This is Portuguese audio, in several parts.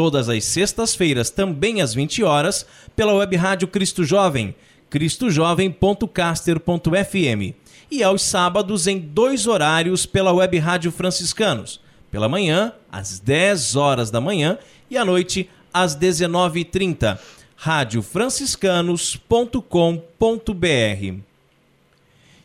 todas as sextas-feiras, também às 20 horas, pela web rádio Cristo Jovem, cristojovem.caster.fm, e aos sábados em dois horários pela web rádio Franciscanos, pela manhã, às 10 horas da manhã, e à noite, às 19h30, radiofranciscanos.com.br.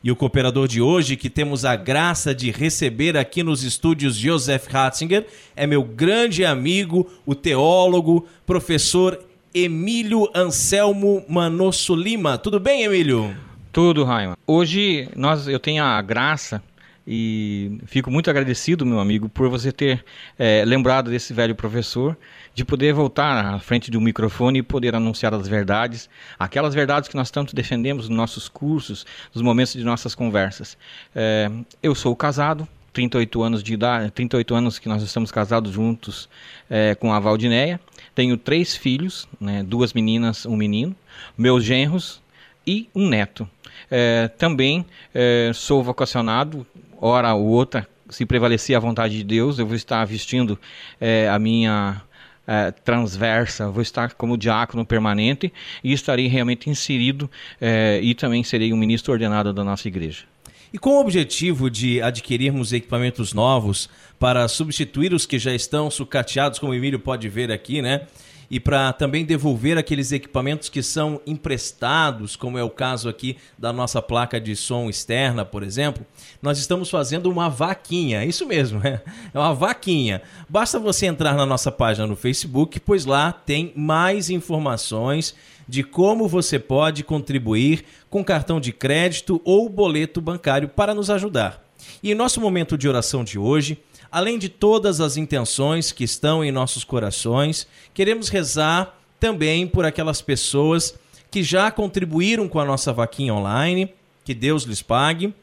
E o cooperador de hoje, que temos a graça de receber aqui nos estúdios Joseph Ratzinger, é meu grande amigo, o teólogo, professor Emílio Anselmo Manosso Lima. Tudo bem, Emílio? Tudo, Raima. Hoje nós, eu tenho a graça e fico muito agradecido, meu amigo, por você ter é, lembrado desse velho professor de poder voltar à frente de um microfone e poder anunciar as verdades, aquelas verdades que nós tanto defendemos nos nossos cursos, nos momentos de nossas conversas. É, eu sou casado, 38 anos de idade, 38 anos que nós estamos casados juntos é, com a Valdineia. Tenho três filhos, né, duas meninas, um menino, meus genros e um neto. É, também é, sou vocacionado, hora ou outra, se prevalecer a vontade de Deus, eu vou estar vestindo é, a minha é, transversa, vou estar como diácono permanente e estarei realmente inserido é, e também serei um ministro ordenado da nossa igreja. E com o objetivo de adquirirmos equipamentos novos para substituir os que já estão sucateados, como o Emílio pode ver aqui, né? E para também devolver aqueles equipamentos que são emprestados, como é o caso aqui da nossa placa de som externa, por exemplo, nós estamos fazendo uma vaquinha. Isso mesmo, é, é uma vaquinha. Basta você entrar na nossa página no Facebook, pois lá tem mais informações de como você pode contribuir com cartão de crédito ou boleto bancário para nos ajudar. E em nosso momento de oração de hoje, além de todas as intenções que estão em nossos corações, queremos rezar também por aquelas pessoas que já contribuíram com a nossa vaquinha online, que Deus lhes pague,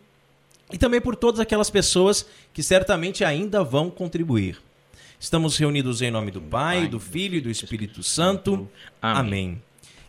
e também por todas aquelas pessoas que certamente ainda vão contribuir. Estamos reunidos em nome do Pai, do Filho e do Espírito Santo. Amém.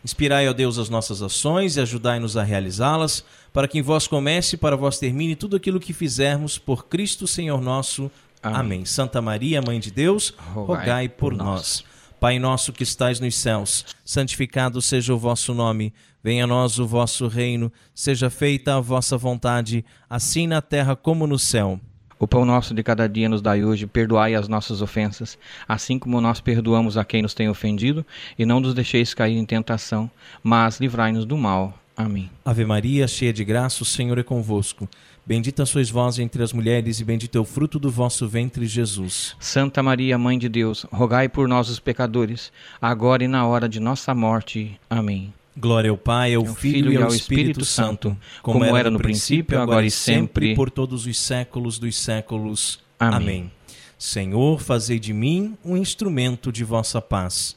Inspirai, ó Deus, as nossas ações e ajudai-nos a realizá-las, para que em vós comece e para vós termine tudo aquilo que fizermos por Cristo Senhor nosso. Amém. Amém. Santa Maria, Mãe de Deus, rogai, rogai por, por nós. nós. Pai nosso que estais nos céus, santificado seja o vosso nome. Venha a nós o vosso reino. Seja feita a vossa vontade, assim na terra como no céu. O pão nosso de cada dia nos dai hoje, perdoai as nossas ofensas, assim como nós perdoamos a quem nos tem ofendido, e não nos deixeis cair em tentação, mas livrai-nos do mal. Amém. Ave Maria, cheia de graça, o Senhor é convosco. Bendita sois vós entre as mulheres, e bendito é o fruto do vosso ventre, Jesus. Santa Maria, Mãe de Deus, rogai por nós, os pecadores, agora e na hora de nossa morte. Amém. Glória ao Pai, ao, Filho, e ao Espírito, Espírito Santo, como, como era no princípio, agora e sempre, por todos os séculos dos séculos. Amém. Amém. Senhor, fazei de mim um instrumento de vossa paz.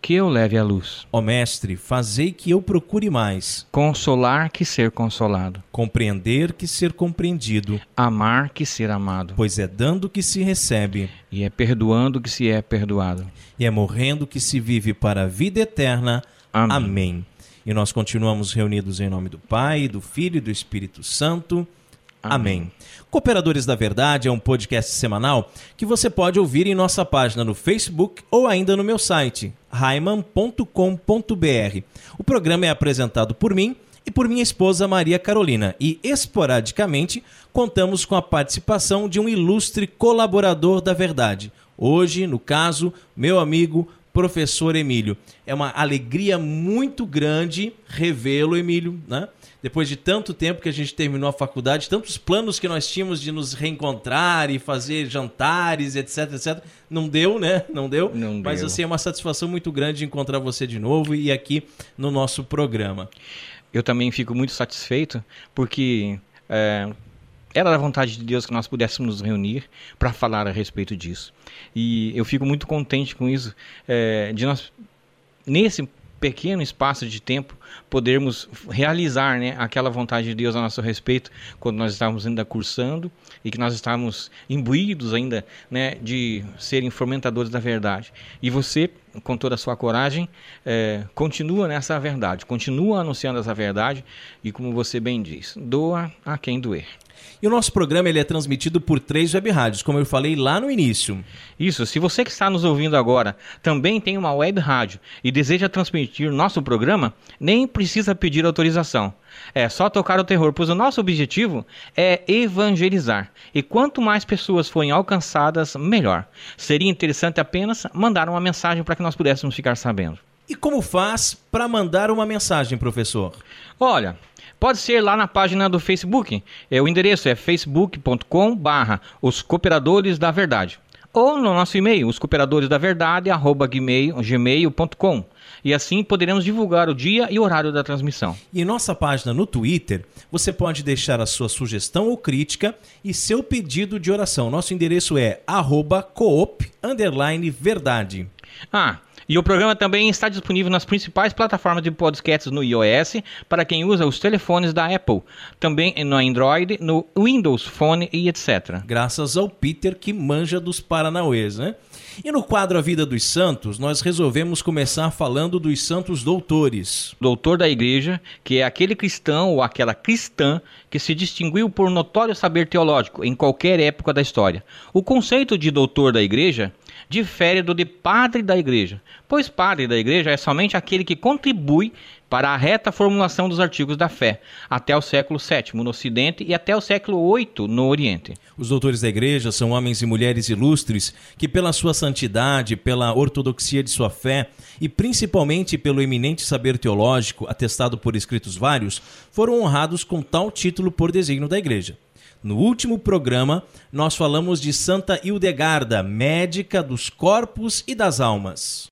que eu leve a luz. Ó Mestre, fazei que eu procure mais. Consolar que ser consolado. Compreender que ser compreendido. Amar que ser amado. Pois é dando que se recebe. E é perdoando que se é perdoado. E é morrendo que se vive para a vida eterna. Amém. Amém. E nós continuamos reunidos em nome do Pai, do Filho e do Espírito Santo. Amém. Cooperadores da Verdade é um podcast semanal que você pode ouvir em nossa página no Facebook ou ainda no meu site, raiman.com.br. O programa é apresentado por mim e por minha esposa Maria Carolina e, esporadicamente, contamos com a participação de um ilustre colaborador da Verdade. Hoje, no caso, meu amigo professor Emílio. É uma alegria muito grande revê-lo, Emílio, né? Depois de tanto tempo que a gente terminou a faculdade, tantos planos que nós tínhamos de nos reencontrar e fazer jantares, etc, etc, não deu, né? Não deu. Não Mas deu. assim, é uma satisfação muito grande encontrar você de novo e aqui no nosso programa. Eu também fico muito satisfeito porque é, era da vontade de Deus que nós pudéssemos nos reunir para falar a respeito disso. E eu fico muito contente com isso, é, de nós, nesse pequeno espaço de tempo, podermos realizar né, aquela vontade de Deus a nosso respeito, quando nós estávamos ainda cursando e que nós estávamos imbuídos ainda né, de serem fomentadores da verdade. E você, com toda a sua coragem, é, continua nessa verdade, continua anunciando essa verdade e, como você bem diz, doa a quem doer. E o nosso programa ele é transmitido por três web rádios, como eu falei lá no início. Isso, se você que está nos ouvindo agora também tem uma web rádio e deseja transmitir nosso programa, nem precisa pedir autorização. É só tocar o terror, pois o nosso objetivo é evangelizar. E quanto mais pessoas forem alcançadas, melhor. Seria interessante apenas mandar uma mensagem para que nós pudéssemos ficar sabendo. E como faz para mandar uma mensagem, professor? Olha, pode ser lá na página do Facebook. É, o endereço é facebook.com barra os cooperadores da verdade. Ou no nosso e-mail, os cooperadores da verdade, arroba gmail.com. E assim poderemos divulgar o dia e horário da transmissão. E em nossa página no Twitter, você pode deixar a sua sugestão ou crítica e seu pedido de oração. Nosso endereço é arroba coop, verdade. Ah, e o programa também está disponível nas principais plataformas de podcasts no iOS para quem usa os telefones da Apple, também no Android, no Windows Phone e etc. Graças ao Peter que manja dos Paranauês, né? E no quadro A Vida dos Santos, nós resolvemos começar falando dos santos doutores. Doutor da igreja, que é aquele cristão ou aquela cristã que se distinguiu por notório saber teológico em qualquer época da história. O conceito de doutor da igreja difere do de padre da igreja, pois padre da igreja é somente aquele que contribui para a reta formulação dos artigos da fé, até o século VII no Ocidente e até o século VIII no Oriente. Os doutores da igreja são homens e mulheres ilustres que, pela sua santidade, pela ortodoxia de sua fé e principalmente pelo eminente saber teológico, atestado por escritos vários, foram honrados com tal título por desígnio da igreja. No último programa, nós falamos de Santa Hildegarda, médica dos corpos e das almas.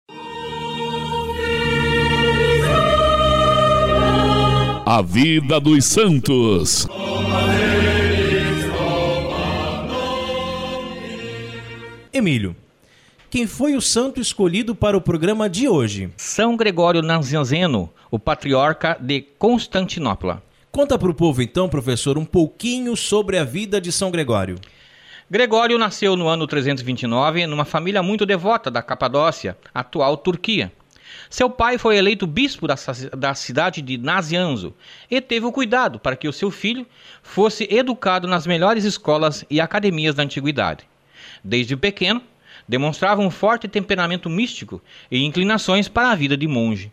A vida dos santos. Emílio, quem foi o santo escolhido para o programa de hoje? São Gregório Nazianzeno, o patriarca de Constantinopla. Conta para o povo então, professor, um pouquinho sobre a vida de São Gregório. Gregório nasceu no ano 329 numa família muito devota da Capadócia, atual Turquia. Seu pai foi eleito bispo da, da cidade de Nazianzo e teve o cuidado para que o seu filho fosse educado nas melhores escolas e academias da antiguidade. Desde pequeno, demonstrava um forte temperamento místico e inclinações para a vida de monge.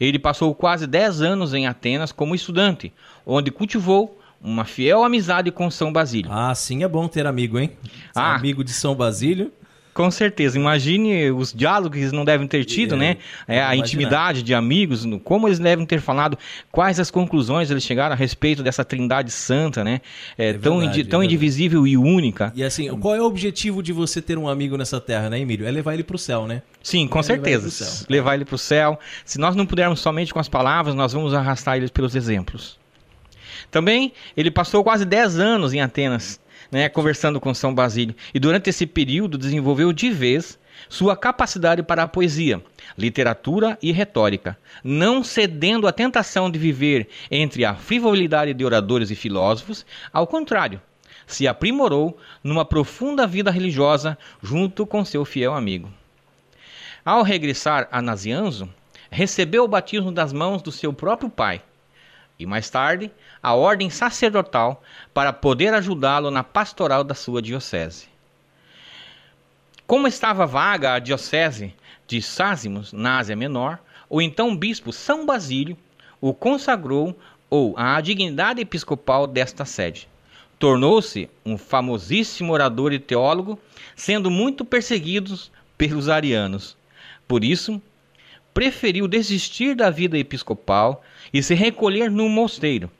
Ele passou quase 10 anos em Atenas como estudante, onde cultivou uma fiel amizade com São Basílio. Ah, sim, é bom ter amigo, hein? Ah. Amigo de São Basílio. Com certeza. Imagine os diálogos que eles não devem ter tido, É, né? É, a imaginar. intimidade de amigos, como eles devem ter falado, quais as conclusões eles chegaram a respeito dessa trindade santa, né? É, tão, verdade, tão é indivisível e única. E assim, qual é o objetivo de você ter um amigo nessa terra, né, Emílio? É levar ele pro céu, né? Sim, com É, certeza. céu. Levar ele para o céu. Se nós não pudermos somente com as palavras, nós vamos arrastar eles pelos exemplos. Também ele passou quase 10 anos em Atenas, né, conversando com São Basílio, e durante esse período desenvolveu de vez sua capacidade para a poesia, literatura e retórica, não cedendo à tentação de viver entre a frivolidade de oradores e filósofos, ao contrário, se aprimorou numa profunda vida religiosa junto com seu fiel amigo. Ao regressar a Nazianzo, recebeu o batismo das mãos do seu próprio pai, e mais tarde a ordem sacerdotal para poder ajudá-lo na pastoral da sua diocese. Como estava vaga a diocese de Sásimos, na Ásia Menor, o então bispo São Basílio o consagrou ou à dignidade episcopal desta sede. Tornou-se um famosíssimo orador e teólogo, sendo muito perseguido pelos arianos. Por isso, preferiu desistir da vida episcopal e se recolher num mosteiro,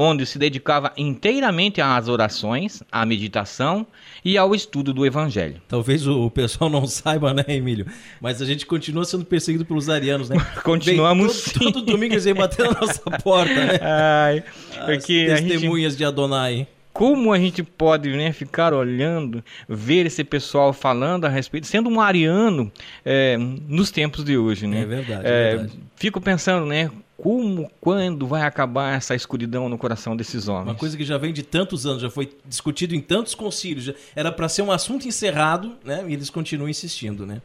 onde se dedicava inteiramente às orações, à meditação e ao estudo do Evangelho. Talvez o pessoal não saiba, né, Emílio? Mas a gente continua sendo perseguido pelos arianos, né? Continuamos Bem, todo, todo, domingo eles vêm bater na nossa porta, né? Ai, porque As testemunhas gente... de Adonai como a gente pode né, ficar olhando, ver esse pessoal falando a respeito, sendo um ariano é, nos tempos de hoje, né? É verdade, é, é verdade. Fico pensando, né? Como, quando vai acabar essa escuridão no coração desses homens? Uma coisa que já vem de tantos anos, já foi discutido em tantos concílios, era para ser um assunto encerrado, né? E eles continuam insistindo, né?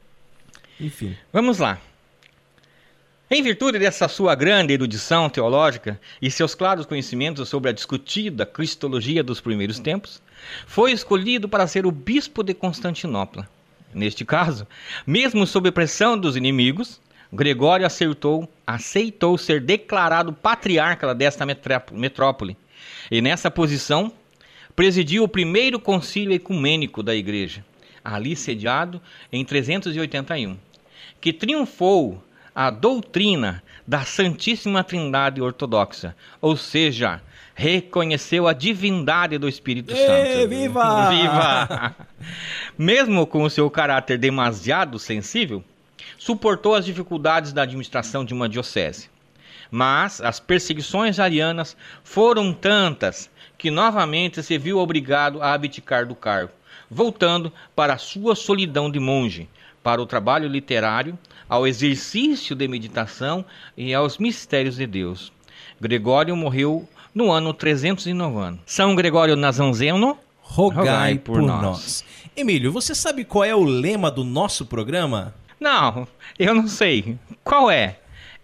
Enfim. Vamos lá. Em virtude dessa sua grande erudição teológica e seus claros conhecimentos sobre a discutida cristologia dos primeiros tempos, foi escolhido para ser o bispo de Constantinopla. Neste caso, mesmo sob pressão dos inimigos, Gregório acertou, aceitou ser declarado patriarca desta metrópole. E nessa posição, presidiu o primeiro concílio ecumênico da igreja, ali sediado em 381, que triunfou a doutrina da Santíssima Trindade Ortodoxa, ou seja, reconheceu a divindade do Espírito Santo. Viva! Viva! Mesmo com o seu caráter demasiado sensível, suportou as dificuldades da administração de uma diocese. Mas as perseguições arianas foram tantas que novamente se viu obrigado a abdicar do cargo, voltando para a sua solidão de monge, para o trabalho literário, ao exercício de meditação e aos mistérios de Deus. Gregório morreu no ano 390. São Gregório Nazanzeno, rogai, rogai por, por nós. nós. Emílio, você sabe qual é o lema do nosso programa? Não, eu não sei. Qual é?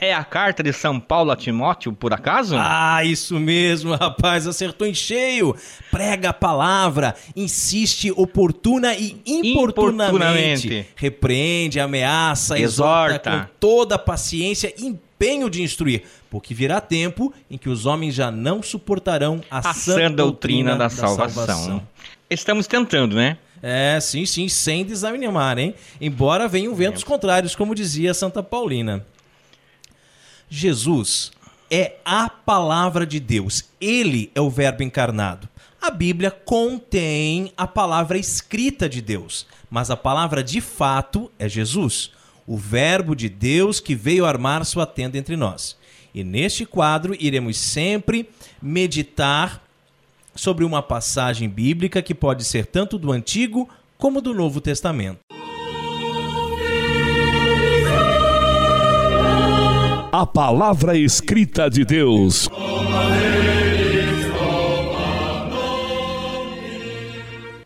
É a carta de São Paulo a Timóteo, por acaso? Ah, isso mesmo, rapaz, acertou em cheio. Prega a palavra, insiste oportuna e importunamente. Repreende, ameaça, exorta, exorta com toda a paciência e empenho de instruir, porque virá tempo em que os homens já não suportarão a, a sã doutrina, doutrina da, da salvação. salvação. Estamos tentando, né? É, sim, sim, sem desanimar, hein? Embora venham ventos contrários, como dizia Santa Paulina. Jesus é a palavra de Deus. Ele é o Verbo encarnado. A Bíblia contém a palavra escrita de Deus, mas a palavra de fato é Jesus, o Verbo de Deus que veio armar sua tenda entre nós. E neste quadro iremos sempre meditar sobre uma passagem bíblica que pode ser tanto do Antigo como do Novo Testamento. a palavra escrita de Deus.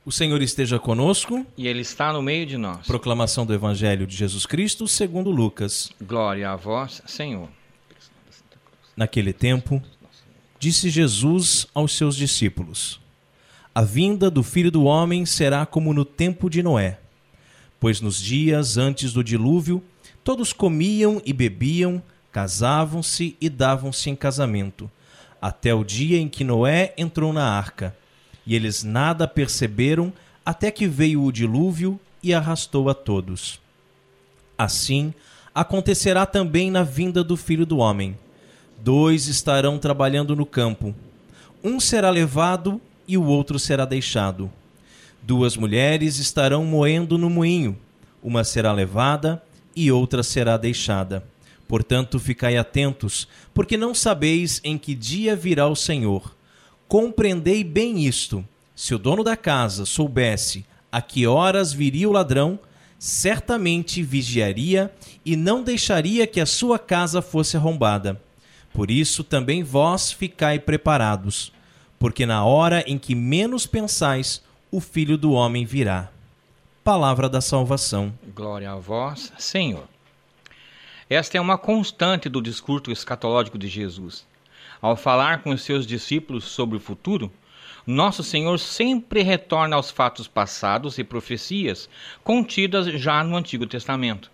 O Senhor esteja conosco. E Ele está no meio de nós. Proclamação do Evangelho de Jesus Cristo segundo Lucas. Glória a vós, Senhor. Naquele tempo, disse Jesus aos seus discípulos: A vinda do Filho do Homem será como no tempo de Noé. Pois nos dias antes do dilúvio, todos comiam e bebiam, casavam-se e davam-se em casamento, até o dia em que Noé entrou na arca. E eles nada perceberam até que veio o dilúvio e arrastou a todos. Assim acontecerá também na vinda do filho do homem. Dois estarão trabalhando no campo. Um será levado e o outro será deixado. Duas mulheres estarão moendo no moinho. Uma será levada e outra será deixada. Portanto, ficai atentos, porque não sabeis em que dia virá o Senhor. Compreendei bem isto: se o dono da casa soubesse a que horas viria o ladrão, certamente vigiaria e não deixaria que a sua casa fosse arrombada. Por isso também vós ficai preparados, porque na hora em que menos pensais, o Filho do Homem virá. Palavra da salvação. Glória a vós, Senhor. Esta é uma constante do discurso escatológico de Jesus. ao falar com os seus discípulos sobre o futuro, nosso Senhor sempre retorna aos fatos passados e profecias contidas já no Antigo Testamento.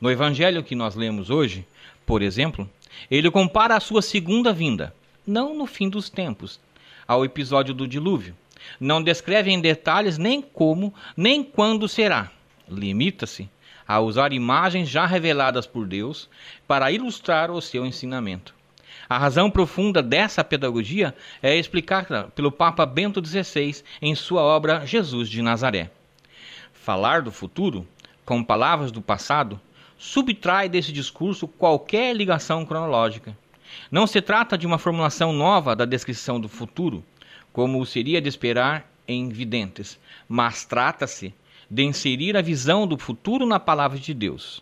No evangelho que nós lemos hoje, por exemplo, ele compara a sua segunda vinda, não no fim dos tempos, ao episódio do dilúvio. Não descreve em detalhes nem como, nem quando será. Limita-se a usar imagens já reveladas por Deus para ilustrar o seu ensinamento. A razão profunda dessa pedagogia é explicada pelo Papa Bento XVI em sua obra Jesus de Nazaré. Falar do futuro, com palavras do passado, subtrai desse discurso qualquer ligação cronológica. Não se trata de uma formulação nova da descrição do futuro, como seria de esperar em videntes, mas trata-se de inserir a visão do futuro na palavra de Deus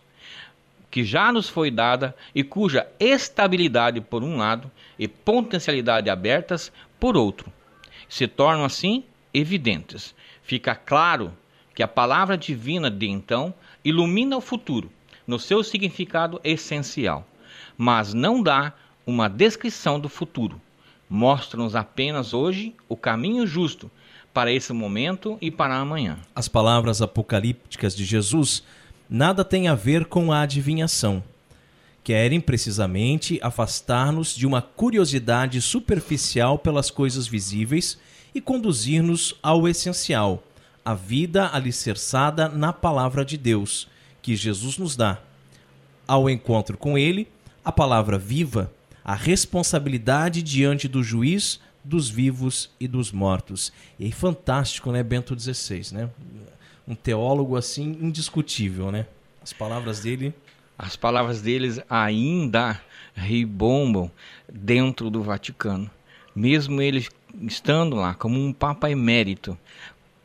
que já nos foi dada e cuja estabilidade por um lado e potencialidade abertas por outro se tornam assim evidentes. Fica claro que a palavra divina de então ilumina o futuro no seu significado essencial, mas não dá uma descrição do futuro. Mostra-nos apenas hoje o caminho justo para esse momento e para amanhã. As palavras apocalípticas de Jesus nada tem a ver com a adivinhação. Querem precisamente afastar-nos de uma curiosidade superficial pelas coisas visíveis e conduzir-nos ao essencial, a vida alicerçada na palavra de Deus, que Jesus nos dá. Ao encontro com Ele, a palavra viva, a responsabilidade diante do juiz dos vivos e dos mortos. E é fantástico, né, Bento XVI, né? um teólogo assim indiscutível, né? As palavras dele. As palavras deles ainda ribombam dentro do Vaticano. Mesmo ele estando lá como um Papa emérito,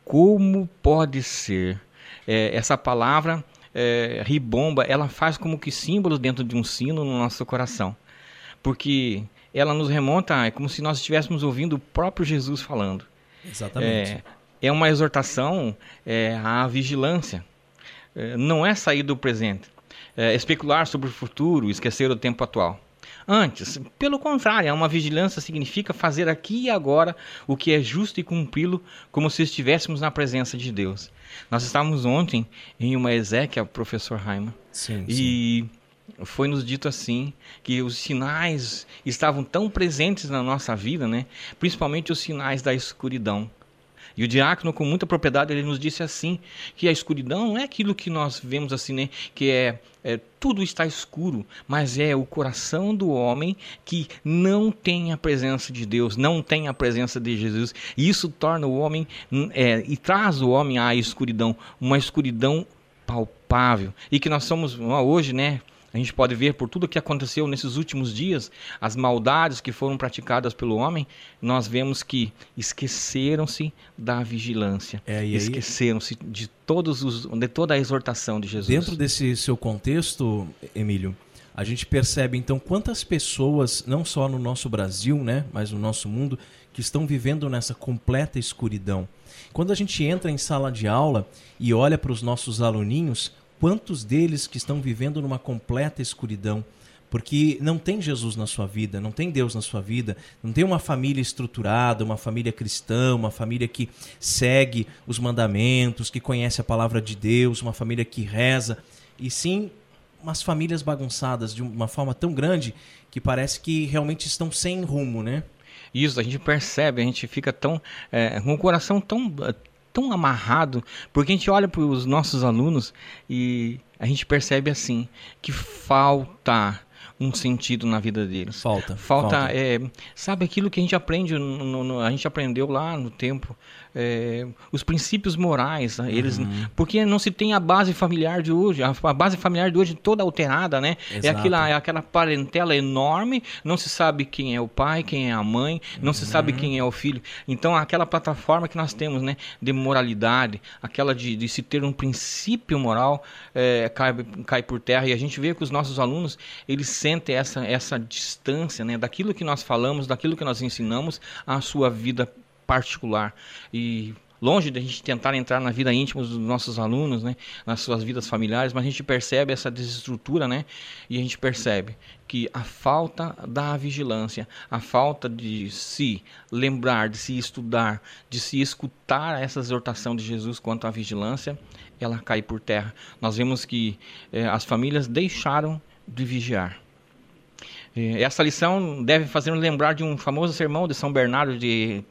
como pode ser é, essa palavra é, ribomba? Ela faz como que símbolos dentro de um sino no nosso coração, porque ela nos remonta, é como se nós estivéssemos ouvindo o próprio Jesus falando. Exatamente. É, é uma exortação é, à vigilância. É, não é sair do presente, é especular sobre o futuro, esquecer o tempo atual. Antes, pelo contrário, uma vigilância significa fazer aqui e agora o que é justo e cumpri-lo como se estivéssemos na presença de Deus. Nós estávamos ontem em uma Ezequiel, professor Raiman, sim, e foi nos dito assim que os sinais estavam tão presentes na nossa vida, né? Principalmente os sinais da escuridão. E o diácono, com muita propriedade, ele nos disse assim: que a escuridão não é aquilo que nós vemos assim, né? Que é, é tudo está escuro, mas é o coração do homem que não tem a presença de Deus, não tem a presença de Jesus. E isso torna o homem é, e traz o homem à escuridão, uma escuridão palpável. E que nós somos hoje, né? A gente pode ver por tudo o que aconteceu nesses últimos dias, as maldades que foram praticadas pelo homem, nós vemos que esqueceram-se da vigilância, é, esqueceram-se de todos os de toda a exortação de Jesus. Dentro desse seu contexto, Emílio, a gente percebe então quantas pessoas, não só no nosso Brasil, né, mas no nosso mundo, que estão vivendo nessa completa escuridão. Quando a gente entra em sala de aula e olha para os nossos aluninhos, Quantos deles que estão vivendo numa completa escuridão? Porque não tem Jesus na sua vida, não tem Deus na sua vida, não tem uma família estruturada, uma família cristã, uma família que segue os mandamentos, que conhece a palavra de Deus, uma família que reza, e sim umas famílias bagunçadas de uma forma tão grande que parece que realmente estão sem rumo, né? Isso, a gente percebe, a gente fica tão é, com o coração tão tão amarrado, porque a gente olha para os nossos alunos e a gente percebe assim que falta um sentido na vida deles. Falta. Falta, falta. É, sabe aquilo que a gente aprende, no, no, a gente aprendeu lá no tempo é, os princípios morais, né? eles, uhum. porque não se tem a base familiar de hoje, a, a base familiar de hoje toda alterada, né? É aquela, é aquela parentela enorme, não se sabe quem é o pai, quem é a mãe, não uhum. se sabe uhum. quem é o filho. Então, aquela plataforma que nós temos, né, de moralidade, aquela de, de se ter um princípio moral, é, cai, cai por terra. E a gente vê que os nossos alunos, eles sentem essa, essa distância, né, daquilo que nós falamos, daquilo que nós ensinamos, à sua vida particular. E longe de a gente tentar entrar na vida íntima dos nossos alunos, né, nas suas vidas familiares, mas a gente percebe essa desestrutura, né, e a gente percebe que a falta da vigilância, a falta de se lembrar, de se estudar, de se escutar essa exortação de Jesus quanto à vigilância, ela cai por terra. Nós vemos que eh, as famílias deixaram de vigiar. Essa lição deve fazer nos lembrar de um famoso sermão de São Bernardo de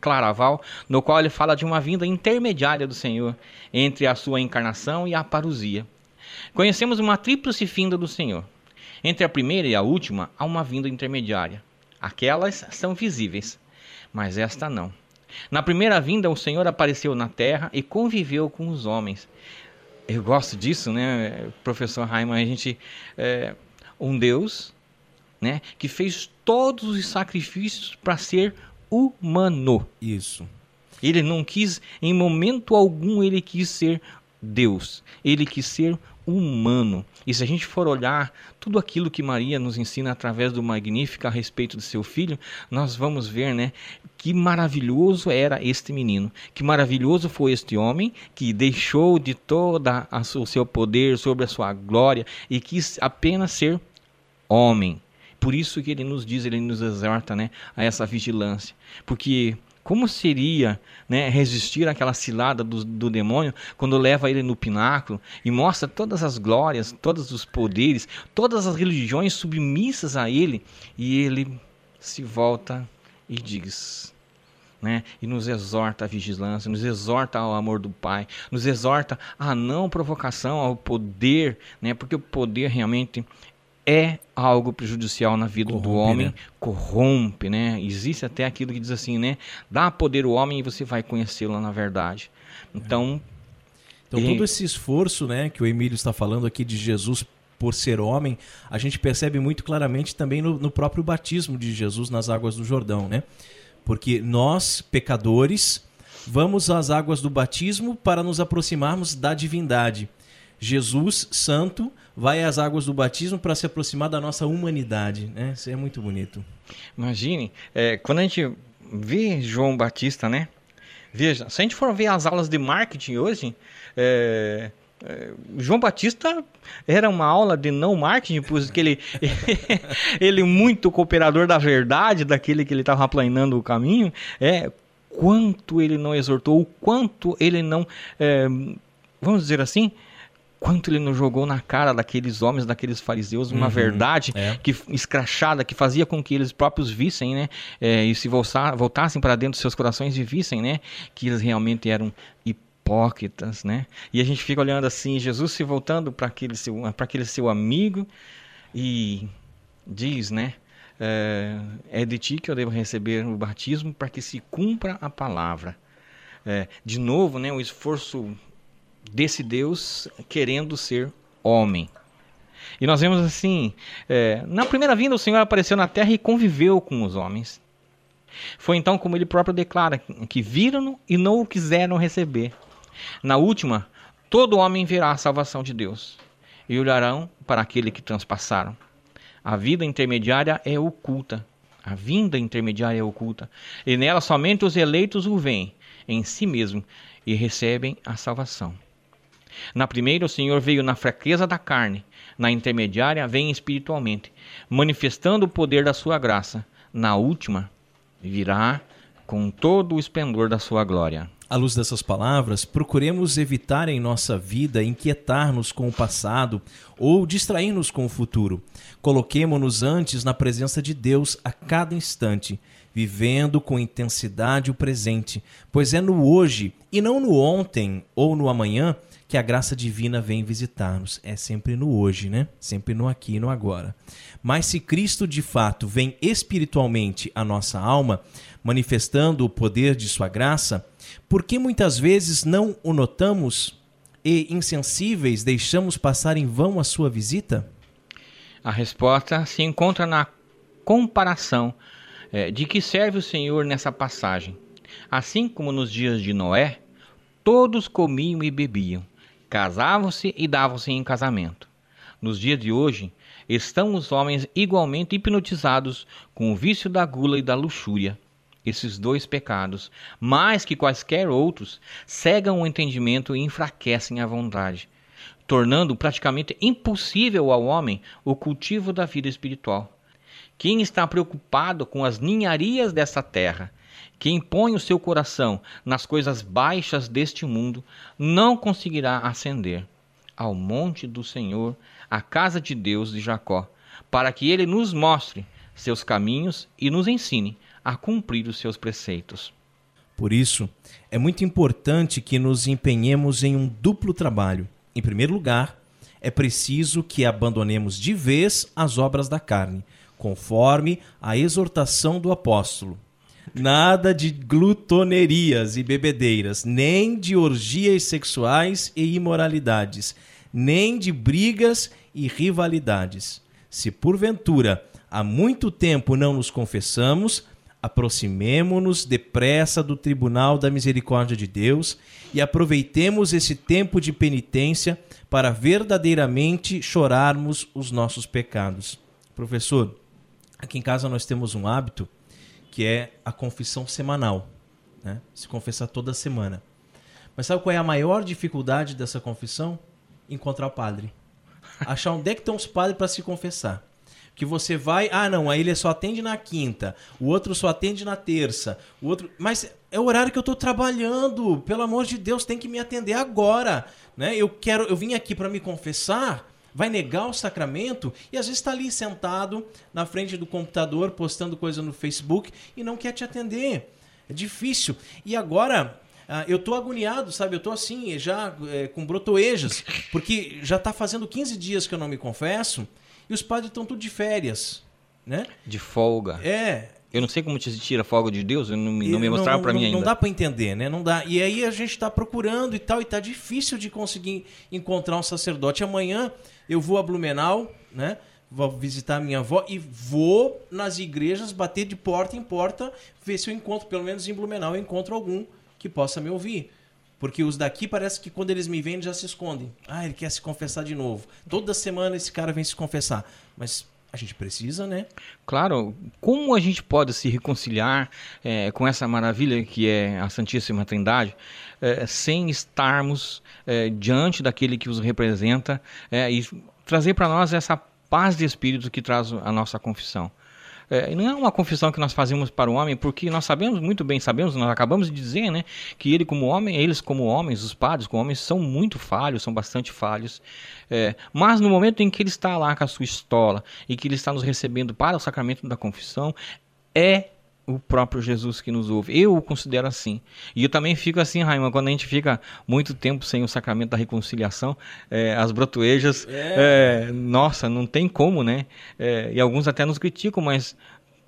Claraval, no qual ele fala de uma vinda intermediária do Senhor entre a sua encarnação e a parousia. Conhecemos uma tríplice finda do Senhor. Entre a primeira e a última há uma vinda intermediária. Aquelas são visíveis, mas esta não. Na primeira vinda, o Senhor apareceu na terra e conviveu com os homens. Eu gosto disso, né, professor Raiman? A gente. É, um Deus né, que fez todos os sacrifícios para ser humano. Isso. Ele não quis, em momento algum, ele quis ser Deus. Ele quis ser humano. E se a gente for olhar tudo aquilo que Maria nos ensina através do Magnífica a respeito do seu filho, nós vamos ver, né, que maravilhoso era este menino, que maravilhoso foi este homem que deixou de toda o seu poder sobre a sua glória e quis apenas ser homem. Por isso que ele nos diz, ele nos exorta né, a essa vigilância. Porque como seria né, resistir àquela cilada do, do, demônio quando leva ele no pináculo e mostra todas as glórias, todos os poderes, todas as religiões submissas a ele e ele se volta e diz. Né, e nos exorta à vigilância, nos exorta ao amor do Pai, nos exorta à não provocação, ao poder, né, porque o poder realmente é algo prejudicial na vida corrompe, do homem, né? corrompe, né? Existe até aquilo que diz assim, né? Dá poder ao homem e você vai conhecê-lo na verdade. Então, então e... todo esse esforço, né, que o Emílio está falando aqui de Jesus por ser homem, a gente percebe muito claramente também no, no próprio batismo de Jesus nas águas do Jordão, né? Porque nós, pecadores, vamos às águas do batismo para nos aproximarmos da divindade. Jesus, santo, vai às águas do batismo para se aproximar da nossa humanidade. Né? Isso é muito bonito. Imagine, é, quando a gente vê João Batista, né? Veja, se a gente for ver as aulas de marketing hoje, é, é, João Batista era uma aula de não marketing, pois que ele, ele muito cooperador da verdade, daquele que ele estava aplanando o caminho, é quanto ele não exortou, o quanto ele não, é, vamos dizer assim, quanto ele não jogou na cara daqueles homens, daqueles fariseus, uma uhum, verdade é. que escrachada, que fazia com que eles próprios vissem, né? É, e se voltassem para dentro dos seus corações e vissem, né? Que eles realmente eram hipócritas, né? E a gente fica olhando assim, Jesus se voltando para aquele seu, aquele seu amigo e diz, né? É, é, de ti que eu devo receber o batismo para que se cumpra a palavra. É, de novo, né? O esforço desse Deus querendo ser homem. E nós vemos assim: é, na primeira vinda, o Senhor apareceu na terra e conviveu com os homens. Foi então como ele próprio declara: que viram-no e não o quiseram receber. Na última, todo homem verá a salvação de Deus e olharão para aquele que transpassaram. A vida intermediária é oculta. A vinda intermediária é oculta. E nela somente os eleitos o veem em si mesmo e recebem a salvação. Na primeira, o Senhor veio na fraqueza da carne, na intermediária, vem espiritualmente, manifestando o poder da sua graça. Na última, virá com todo o esplendor da sua glória. À luz dessas palavras, procuremos evitar em nossa vida inquietar-nos com o passado ou distrair-nos com o futuro. Coloquemo-nos antes na presença de Deus a cada instante, vivendo com intensidade o presente, pois é no hoje e não no ontem ou no amanhã que a graça divina vem visitar-nos. É sempre no hoje, né? Sempre no aqui e no agora. Mas se Cristo de fato vem espiritualmente à nossa alma, manifestando o poder de sua graça, por que muitas vezes não o notamos e insensíveis deixamos passar em vão a sua visita? A resposta se encontra na comparação é, de que serve o Senhor nessa passagem. Assim como nos dias de Noé, todos comiam e bebiam, casavam-se e davam-se em casamento. Nos dias de hoje, estão os homens igualmente hipnotizados com o vício da gula e da luxúria. esses dois pecados, mais que quaisquer outros, cegam o entendimento e enfraquecem a vontade, tornando praticamente impossível ao homem o cultivo da vida espiritual. Quem está preocupado com as ninharias desta terra, quem põe o seu coração nas coisas baixas deste mundo, não conseguirá ascender ao monte do Senhor, à casa de Deus de Jacó, para que ele nos mostre seus caminhos e nos ensine a cumprir os seus preceitos. Por isso, é muito importante que nos empenhemos em um duplo trabalho. Em primeiro lugar, é preciso que abandonemos de vez as obras da carne, conforme a exortação do apóstolo. Nada de glutonerias e bebedeiras, nem de orgias sexuais e imoralidades, nem de brigas e rivalidades. Se porventura há muito tempo não nos confessamos, aproximemo-nos depressa do tribunal da misericórdia de Deus e aproveitemos esse tempo de penitência para verdadeiramente chorarmos os nossos pecados. Professor, aqui em casa nós temos um hábito que é a confissão semanal, né? Se confessar toda semana. Mas sabe qual é a maior dificuldade dessa confissão? Encontrar o padre. Achar onde é que estão os padres para se confessar que você vai, ah, não, aí ele só atende na quinta, o outro só atende na terça, o outro, mas é o horário que eu estou trabalhando, pelo amor de Deus, tem que me atender agora, né? Eu quero, eu vim aqui para me confessar, vai negar o sacramento e às vezes está ali sentado na frente do computador postando coisa no Facebook e não quer te atender. É difícil. E agora ah, eu tô agoniado, sabe? Eu tô assim, já é, com brotoejas, porque já está fazendo 15 dias que eu não me confesso e os padres estão tudo de férias, né? De folga. É. Eu não sei como te tira folga de Deus, não, me, não me mostraram para mim ainda. Não dá para entender, né? Não dá. E aí a gente está procurando e tal, e tá difícil de conseguir encontrar um sacerdote. Amanhã eu vou a Blumenau, né? Vou visitar minha avó e vou nas igrejas bater de porta em porta, ver se eu encontro, pelo menos em Blumenau, eu encontro algum que possa me ouvir. Porque os daqui parece que quando eles me veem já se escondem. Ah, ele quer se confessar de novo. Toda semana esse cara vem se confessar. Mas a gente precisa, né? Claro. Como a gente pode se reconciliar é, com essa maravilha que é a Santíssima Trindade, é, sem estarmos é, diante daquele que os representa é, e trazer para nós essa paz de espírito que traz a nossa confissão. É, não é uma confissão que nós fazemos para o homem, porque nós sabemos muito bem, sabemos, nós acabamos de dizer, né, que ele como homem, eles como homens, os padres como homens, são muito falhos, são bastante falhos. É, mas no momento em que ele está lá com a sua estola e que ele está nos recebendo para o sacramento da confissão, é o próprio Jesus que nos ouve. Eu o considero assim. E eu também fico assim, Raima, quando a gente fica muito tempo sem o sacramento da reconciliação, é, as brotoejas, é. É, nossa, não tem como, né? É, e alguns até nos criticam, mas,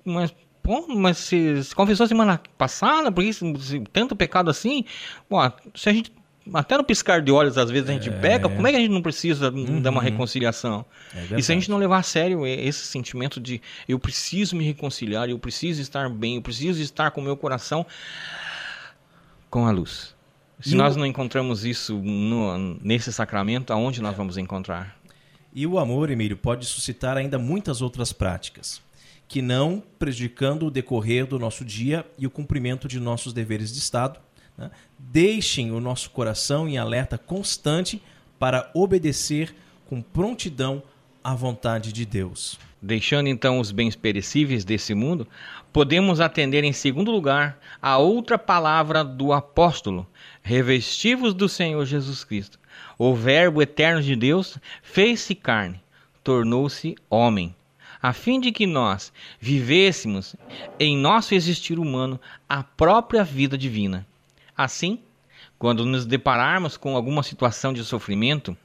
mas Pô, mas se, se confessou semana passada, por isso tanto pecado assim, bom, se a gente até no piscar de olhos, às vezes a gente é. peca, como é que a gente não precisa uhum. dar uma reconciliação? É e se a gente não levar a sério esse sentimento de eu preciso me reconciliar, eu preciso estar bem, eu preciso estar com o meu coração com a luz. Se e nós o... não encontramos isso no, nesse sacramento, aonde nós vamos encontrar? E o amor, Emílio, pode suscitar ainda muitas outras práticas, que não prejudicando o decorrer do nosso dia e o cumprimento de nossos deveres de Estado, né? Deixem o nosso coração em alerta constante para obedecer com prontidão à vontade de Deus. Deixando então os bens perecíveis desse mundo, podemos atender em segundo lugar a outra palavra do apóstolo: revestivos do Senhor Jesus Cristo. O Verbo eterno de Deus fez-se carne, tornou-se homem, a fim de que nós vivêssemos em nosso existir humano a própria vida divina Assim, quando nos depararmos com alguma situação de sofrimento,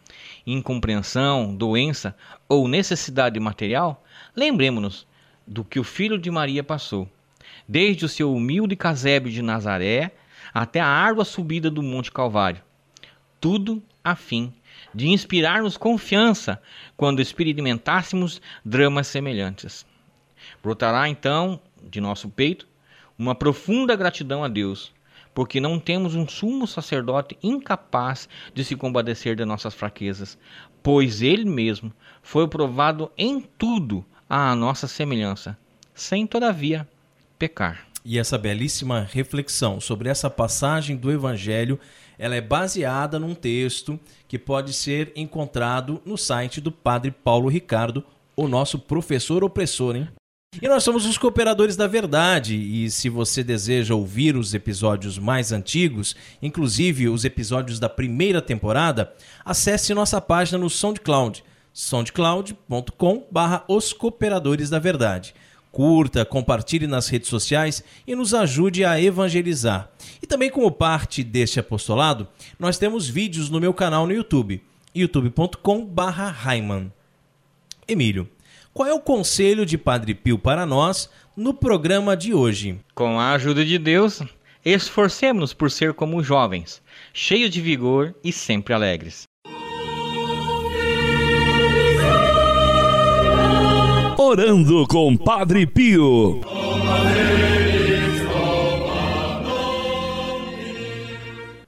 incompreensão, doença ou necessidade material, lembremos-nos do que o filho de Maria passou, desde o seu humilde casebre de Nazaré até a árdua subida do Monte Calvário. Tudo a fim de inspirar-nos confiança quando experimentássemos dramas semelhantes. Brotará então de nosso peito uma profunda gratidão a Deus porque não temos um sumo sacerdote incapaz de se compadecer de nossas fraquezas, pois ele mesmo foi provado em tudo à nossa semelhança, sem todavia pecar. E essa belíssima reflexão sobre essa passagem do Evangelho, ela é baseada num texto que pode ser encontrado no site do Padre Paulo Ricardo, o nosso professor opressor, hein? E nós somos os cooperadores da verdade. E se você deseja ouvir os episódios mais antigos, inclusive os episódios da primeira temporada, acesse nossa página no SoundCloud, soundcloud.com/barra Os Cooperadores da Verdade. Curta, compartilhe nas redes sociais e nos ajude a evangelizar. E também, como parte deste apostolado, nós temos vídeos no meu canal no YouTube, youtube.com/Raiman. Emílio, qual é o conselho de Padre Pio para nós no programa de hoje? Com a ajuda de Deus, esforcemos-nos por ser como jovens, cheios de vigor e sempre alegres. Orando com Padre Pio.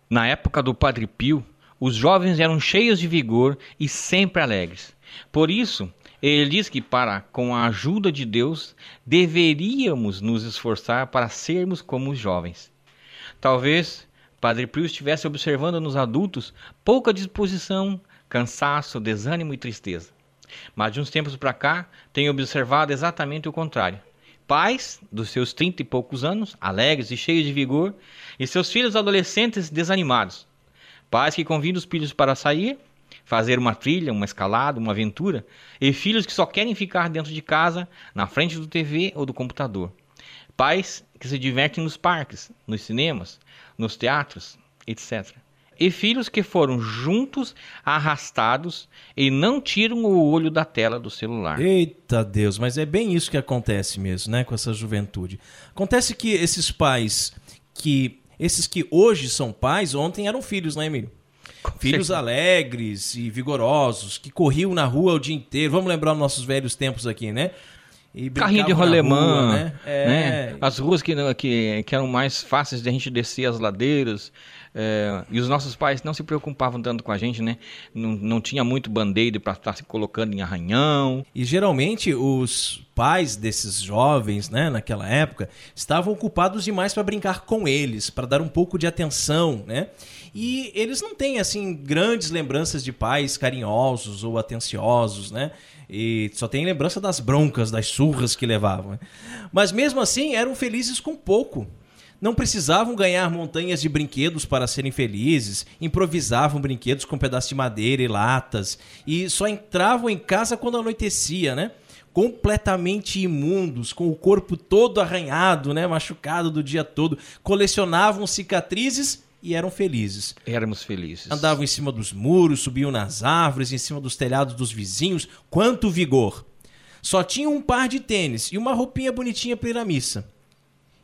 Na época do Padre Pio, os jovens eram cheios de vigor e sempre alegres. Por isso, ele diz que para com a ajuda de Deus deveríamos nos esforçar para sermos como os jovens. Talvez Padre Pio estivesse observando nos adultos pouca disposição, cansaço, desânimo e tristeza. Mas de uns tempos para cá, tenho observado exatamente o contrário. Pais dos seus trinta e poucos anos, alegres e cheios de vigor, e seus filhos adolescentes desanimados. Pais que convidam os filhos para sair fazer uma trilha, uma escalada, uma aventura, e filhos que só querem ficar dentro de casa, na frente do TV ou do computador. Pais que se divertem nos parques, nos cinemas, nos teatros, etc. E filhos que foram juntos arrastados e não tiram o olho da tela do celular. Eita Deus, mas é bem isso que acontece mesmo, né, com essa juventude. Acontece que esses pais que esses que hoje são pais, ontem eram filhos, né, Emílio? Filhos alegres e vigorosos, que corriam na rua o dia inteiro. Vamos lembrar nossos velhos tempos aqui, né? Carrinho de rolemã, né? É... né? As ruas que, que, que eram mais fáceis de a gente descer as ladeiras. É, e os nossos pais não se preocupavam tanto com a gente, né? Não, não tinha muito band-aid para estar se colocando em arranhão. E geralmente os pais desses jovens, né, naquela época, estavam ocupados demais para brincar com eles, para dar um pouco de atenção, né? E eles não têm assim grandes lembranças de pais carinhosos ou atenciosos, né? E só tem lembrança das broncas, das surras que levavam. Né? Mas mesmo assim eram felizes com pouco. Não precisavam ganhar montanhas de brinquedos para serem felizes, improvisavam brinquedos com pedaços de madeira e latas, e só entravam em casa quando anoitecia, né? completamente imundos, com o corpo todo arranhado, né, machucado do dia todo, colecionavam cicatrizes e eram felizes. Éramos felizes. Andavam em cima dos muros, subiam nas árvores, em cima dos telhados dos vizinhos. Quanto vigor! Só tinham um par de tênis e uma roupinha bonitinha para ir à missa.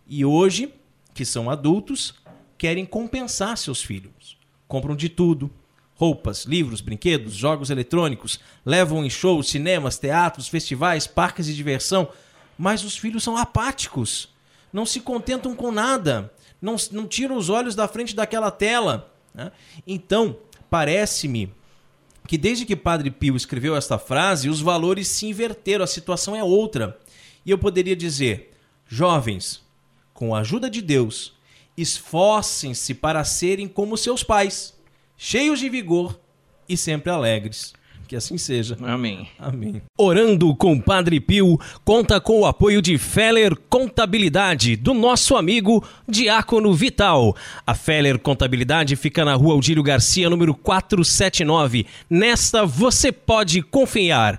E hoje, que são adultos, querem compensar seus filhos. Compram de tudo: roupas, livros, brinquedos, jogos eletrônicos, levam em shows, cinemas, teatros, festivais, parques de diversão. Mas os filhos são apáticos, não se contentam com nada não, não tira os olhos da frente daquela tela. Né? Então, parece-me que desde que Padre Pio escreveu esta frase, os valores se inverteram, a situação é outra. E eu poderia dizer: jovens, com a ajuda de Deus, esforcem-se para serem como seus pais, cheios de vigor e sempre alegres. Que assim seja. Amém. Amém. Orando com Padre Pio conta com o apoio de Feller Contabilidade, do nosso amigo Diácono Vital. A Feller Contabilidade fica na rua Aldírio Garcia, número 479. Nesta você pode confiar.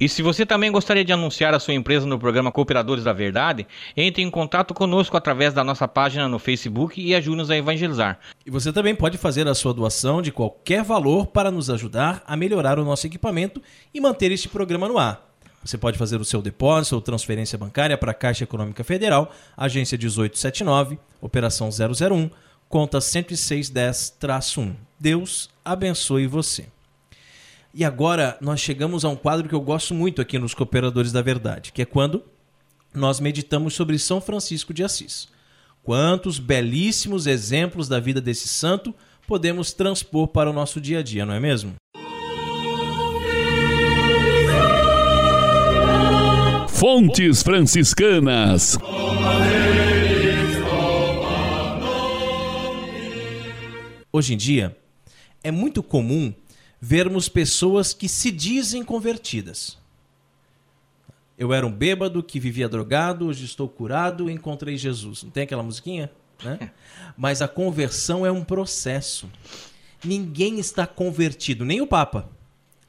E se você também gostaria de anunciar a sua empresa no programa Cooperadores da Verdade, entre em contato conosco através da nossa página no Facebook e ajude-nos a evangelizar. E você também pode fazer a sua doação de qualquer valor para nos ajudar a melhorar o nosso equipamento e manter este programa no ar. Você pode fazer o seu depósito ou transferência bancária para a Caixa Econômica Federal, agência 1879, operação 001 conta 10610-1. Deus abençoe você. E agora nós chegamos a um quadro que eu gosto muito aqui nos Cooperadores da Verdade, que é quando nós meditamos sobre São Francisco de Assis. Quantos belíssimos exemplos da vida desse santo podemos transpor para o nosso dia a dia, não é mesmo? Fontes Franciscanas. Hoje em dia, é muito comum vermos pessoas que se dizem convertidas. Eu era um bêbado que vivia drogado, hoje estou curado, encontrei Jesus. Não tem aquela musiquinha? Né? Mas a conversão é um processo. Ninguém está convertido, nem o Papa.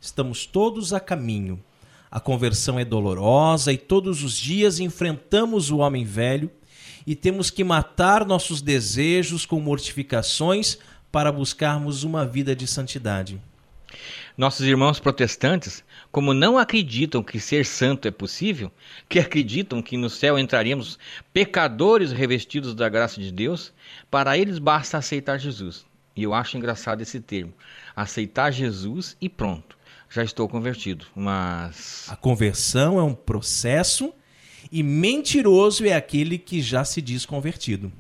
Estamos todos a caminho. A conversão é dolorosa e todos os dias enfrentamos o homem velho e temos que matar nossos desejos com mortificações para buscarmos uma vida de santidade. Nossos irmãos protestantes, como não acreditam que ser santo é possível, que acreditam que no céu entraremos pecadores revestidos da graça de Deus, para eles basta aceitar Jesus. E eu acho engraçado esse termo: aceitar Jesus e pronto já estou convertido. Mas. A conversão é um processo e mentiroso é aquele que já se diz convertido.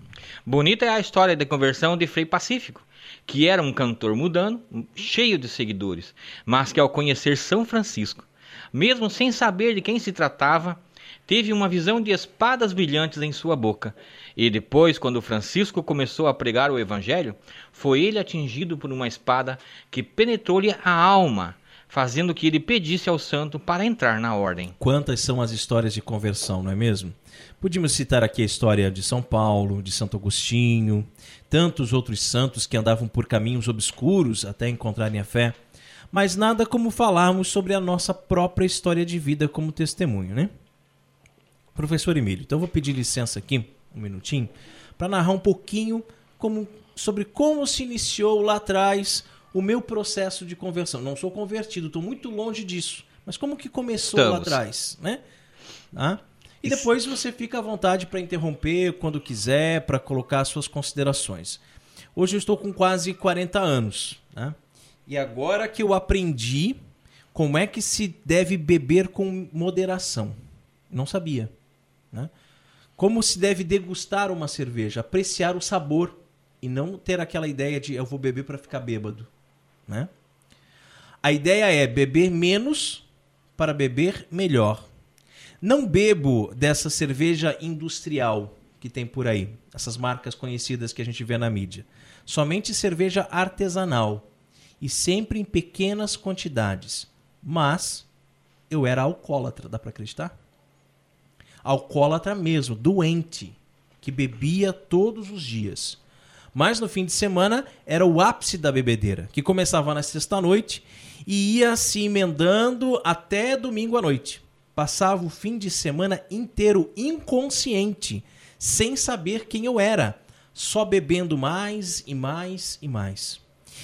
Bonita é a história da conversão de Frei Pacífico, que era um cantor mudano, cheio de seguidores, mas que ao conhecer São Francisco, mesmo sem saber de quem se tratava, teve uma visão de espadas brilhantes em sua boca. E depois, quando Francisco começou a pregar o evangelho, foi ele atingido por uma espada que penetrou-lhe a alma fazendo que ele pedisse ao santo para entrar na ordem. Quantas são as histórias de conversão, não é mesmo? Podíamos citar aqui a história de São Paulo, de Santo Agostinho, tantos outros santos que andavam por caminhos obscuros até encontrarem a fé, mas nada como falarmos sobre a nossa própria história de vida como testemunho, né? Professor Emílio, então eu vou pedir licença aqui, um minutinho, para narrar um pouquinho como, sobre como se iniciou lá atrás o meu processo de conversão. Não sou convertido, estou muito longe disso. Mas como que começou Estamos. lá atrás, né? Ah? E depois você fica à vontade para interromper quando quiser, para colocar suas considerações. Hoje eu estou com quase 40 anos, né? E agora que eu aprendi como é que se deve beber com moderação. Não sabia, né? Como se deve degustar uma cerveja, apreciar o sabor e não ter aquela ideia de eu vou beber para ficar bêbado. Né? A ideia é beber menos para beber melhor. Não bebo dessa cerveja industrial que tem por aí, essas marcas conhecidas que a gente vê na mídia. Somente cerveja artesanal e sempre em pequenas quantidades. Mas eu era alcoólatra, dá para acreditar? Alcoólatra mesmo, doente, que bebia todos os dias. Mas no fim de semana era o ápice da bebedeira, que começava na sexta-noite e ia se emendando até domingo à noite. Passava o fim de semana inteiro inconsciente, sem saber quem eu era, só bebendo mais e mais e mais.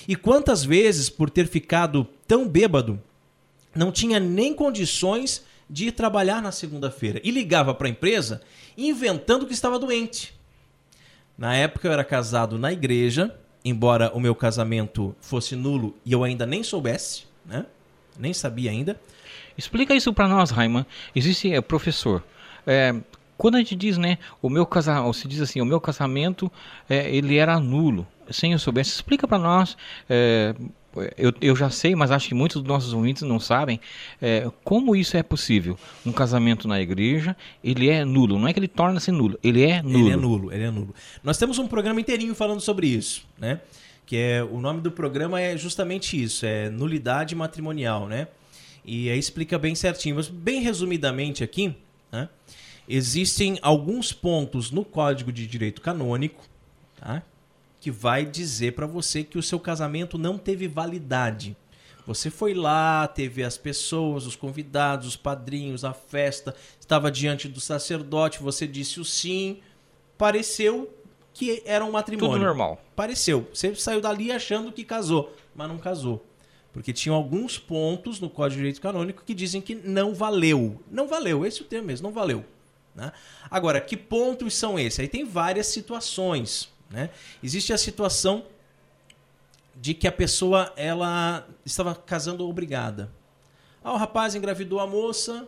E quantas vezes, por ter ficado tão bêbado, não tinha nem condições de ir trabalhar na segunda-feira e ligava para a empresa inventando que estava doente. Na época eu era casado na igreja, embora o meu casamento fosse nulo e eu ainda nem soubesse, né? Nem sabia ainda. Explica isso para nós, Raiman. Existe é, professor. É, quando a gente diz, né, o meu casamento, se diz assim, o meu casamento, é, ele era nulo, sem eu soubesse. Explica para nós é, eu, eu já sei, mas acho que muitos dos nossos ouvintes não sabem é, como isso é possível. Um casamento na igreja, ele é nulo. Não é que ele torna-se nulo, ele é nulo. Ele é nulo, ele é nulo. Nós temos um programa inteirinho falando sobre isso, né? Que é o nome do programa é justamente isso, é nulidade matrimonial, né? E aí explica bem certinho, mas bem resumidamente aqui, né? Existem alguns pontos no Código de Direito Canônico, tá? que vai dizer para você que o seu casamento não teve validade. Você foi lá, teve as pessoas, os convidados, os padrinhos, a festa, estava diante do sacerdote, você disse o sim, pareceu que era um matrimônio. Tudo normal. Pareceu. Você saiu dali achando que casou, mas não casou. Porque tinha alguns pontos no Código de Direito Canônico que dizem que não valeu. Não valeu, esse é o termo mesmo, não valeu. Né? Agora, que pontos são esses? Aí tem várias situações. Né? Existe a situação de que a pessoa ela estava casando obrigada. Ah, o rapaz engravidou a moça,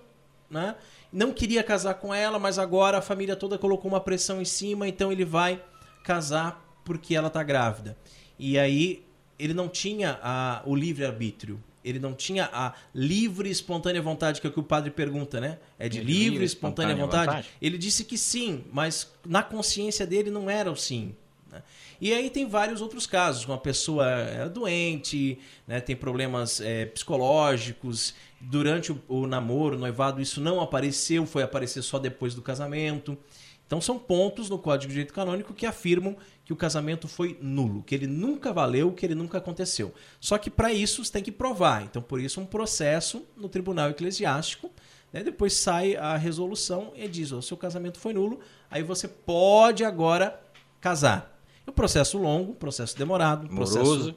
né? não queria casar com ela, mas agora a família toda colocou uma pressão em cima, então ele vai casar porque ela está grávida. E aí ele não tinha a, o livre-arbítrio. Ele não tinha a livre espontânea vontade, que é o que o padre pergunta, né? É de, é de livre espontânea, espontânea vontade? vontade? Ele disse que sim, mas na consciência dele não era o sim. Né? E aí tem vários outros casos. Uma pessoa é doente, né? tem problemas é, psicológicos. Durante o, o namoro, o noivado, isso não apareceu, foi aparecer só depois do casamento. Então são pontos no Código de Direito Canônico que afirmam que o casamento foi nulo, que ele nunca valeu, que ele nunca aconteceu. Só que para isso você tem que provar. Então por isso um processo no Tribunal Eclesiástico, né? depois sai a resolução e diz: o seu casamento foi nulo, aí você pode agora casar. É um processo longo, processo demorado, Moroso. processo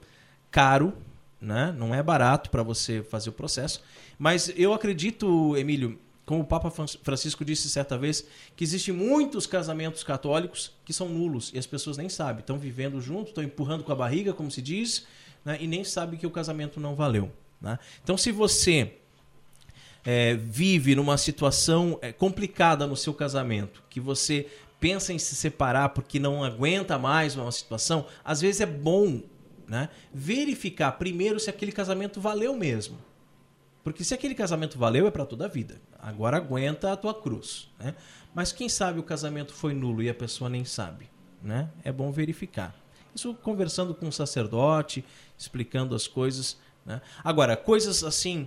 caro, né? não é barato para você fazer o processo. Mas eu acredito, Emílio, como o Papa Francisco disse certa vez, que existem muitos casamentos católicos que são nulos e as pessoas nem sabem. Estão vivendo junto, estão empurrando com a barriga, como se diz, né, e nem sabem que o casamento não valeu. Né? Então, se você é, vive numa situação é, complicada no seu casamento, que você pensa em se separar porque não aguenta mais uma situação, às vezes é bom né, verificar primeiro se aquele casamento valeu mesmo. Porque se aquele casamento valeu, é para toda a vida. Agora aguenta a tua cruz. Né? Mas quem sabe o casamento foi nulo e a pessoa nem sabe. Né? É bom verificar. Isso conversando com um sacerdote, explicando as coisas. Né? Agora, coisas assim,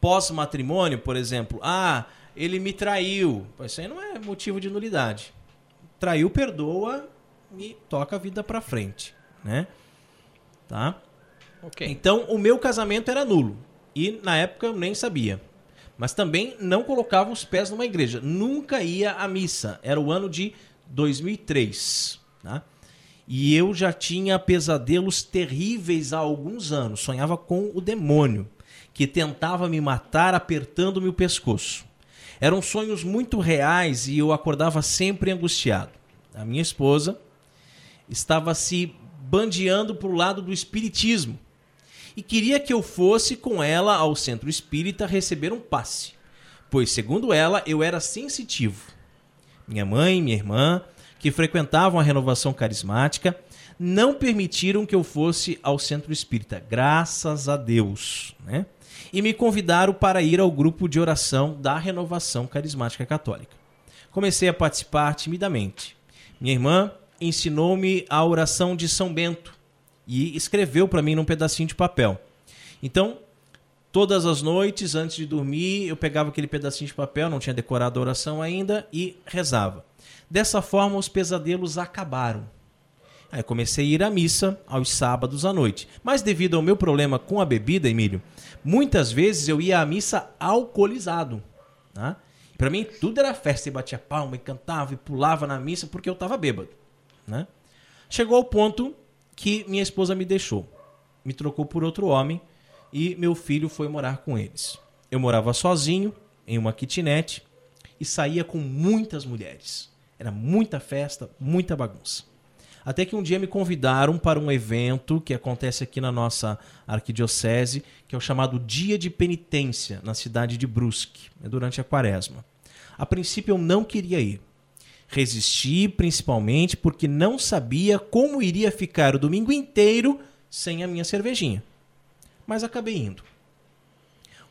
pós-matrimônio, por exemplo. Ah, ele me traiu. Isso aí não é motivo de nulidade. Traiu, perdoa e toca a vida para frente. Né? Tá? Okay. Então, o meu casamento era nulo. E na época eu nem sabia. Mas também não colocava os pés numa igreja. Nunca ia à missa. Era o ano de 2003. Tá? E eu já tinha pesadelos terríveis há alguns anos. Sonhava com o demônio, que tentava me matar apertando-me o pescoço. Eram sonhos muito reais e eu acordava sempre angustiado. A minha esposa estava se bandeando para o lado do espiritismo e queria que eu fosse com ela ao centro espírita receber um passe, pois, segundo ela, eu era sensitivo. Minha mãe e minha irmã, que frequentavam a renovação carismática, não permitiram que eu fosse ao centro espírita, graças a Deus, né? E me convidaram para ir ao grupo de oração da renovação carismática católica. Comecei a participar timidamente. Minha irmã ensinou-me a oração de São Bento, e escreveu para mim num pedacinho de papel. Então, todas as noites, antes de dormir, eu pegava aquele pedacinho de papel, não tinha decorado a oração ainda, e rezava. Dessa forma, os pesadelos acabaram. Aí comecei a ir à missa aos sábados à noite. Mas devido ao meu problema com a bebida, Emílio, muitas vezes eu ia à missa alcoolizado. Tá? Para mim, tudo era festa. E batia palma, e cantava, e pulava na missa porque eu estava bêbado. Né? Chegou ao ponto que minha esposa me deixou. Me trocou por outro homem e meu filho foi morar com eles. Eu morava sozinho, em uma kitnet, e saía com muitas mulheres. Era muita festa, muita bagunça. Até que um dia me convidaram para um evento que acontece aqui na nossa arquidiocese, que é o chamado Dia de Penitência, na cidade de Brusque, durante a quaresma. A princípio eu não queria ir, Resisti principalmente porque não sabia como iria ficar o domingo inteiro sem a minha cervejinha. Mas acabei indo.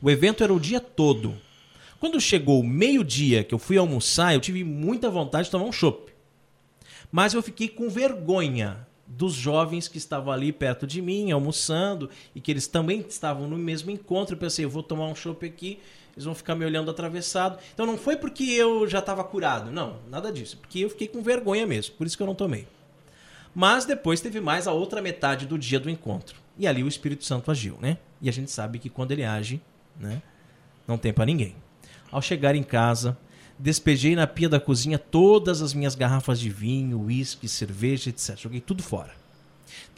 O evento era o dia todo. Quando chegou o meio-dia que eu fui almoçar, eu tive muita vontade de tomar um chopp. Mas eu fiquei com vergonha dos jovens que estavam ali perto de mim, almoçando, e que eles também estavam no mesmo encontro. Eu pensei, eu vou tomar um chopp aqui eles vão ficar me olhando atravessado. Então não foi porque eu já estava curado, não, nada disso, porque eu fiquei com vergonha mesmo, por isso que eu não tomei. Mas depois teve mais a outra metade do dia do encontro. E ali o Espírito Santo agiu, né? E a gente sabe que quando ele age, né, não tem para ninguém. Ao chegar em casa, despejei na pia da cozinha todas as minhas garrafas de vinho, uísque, cerveja, etc. Joguei tudo fora.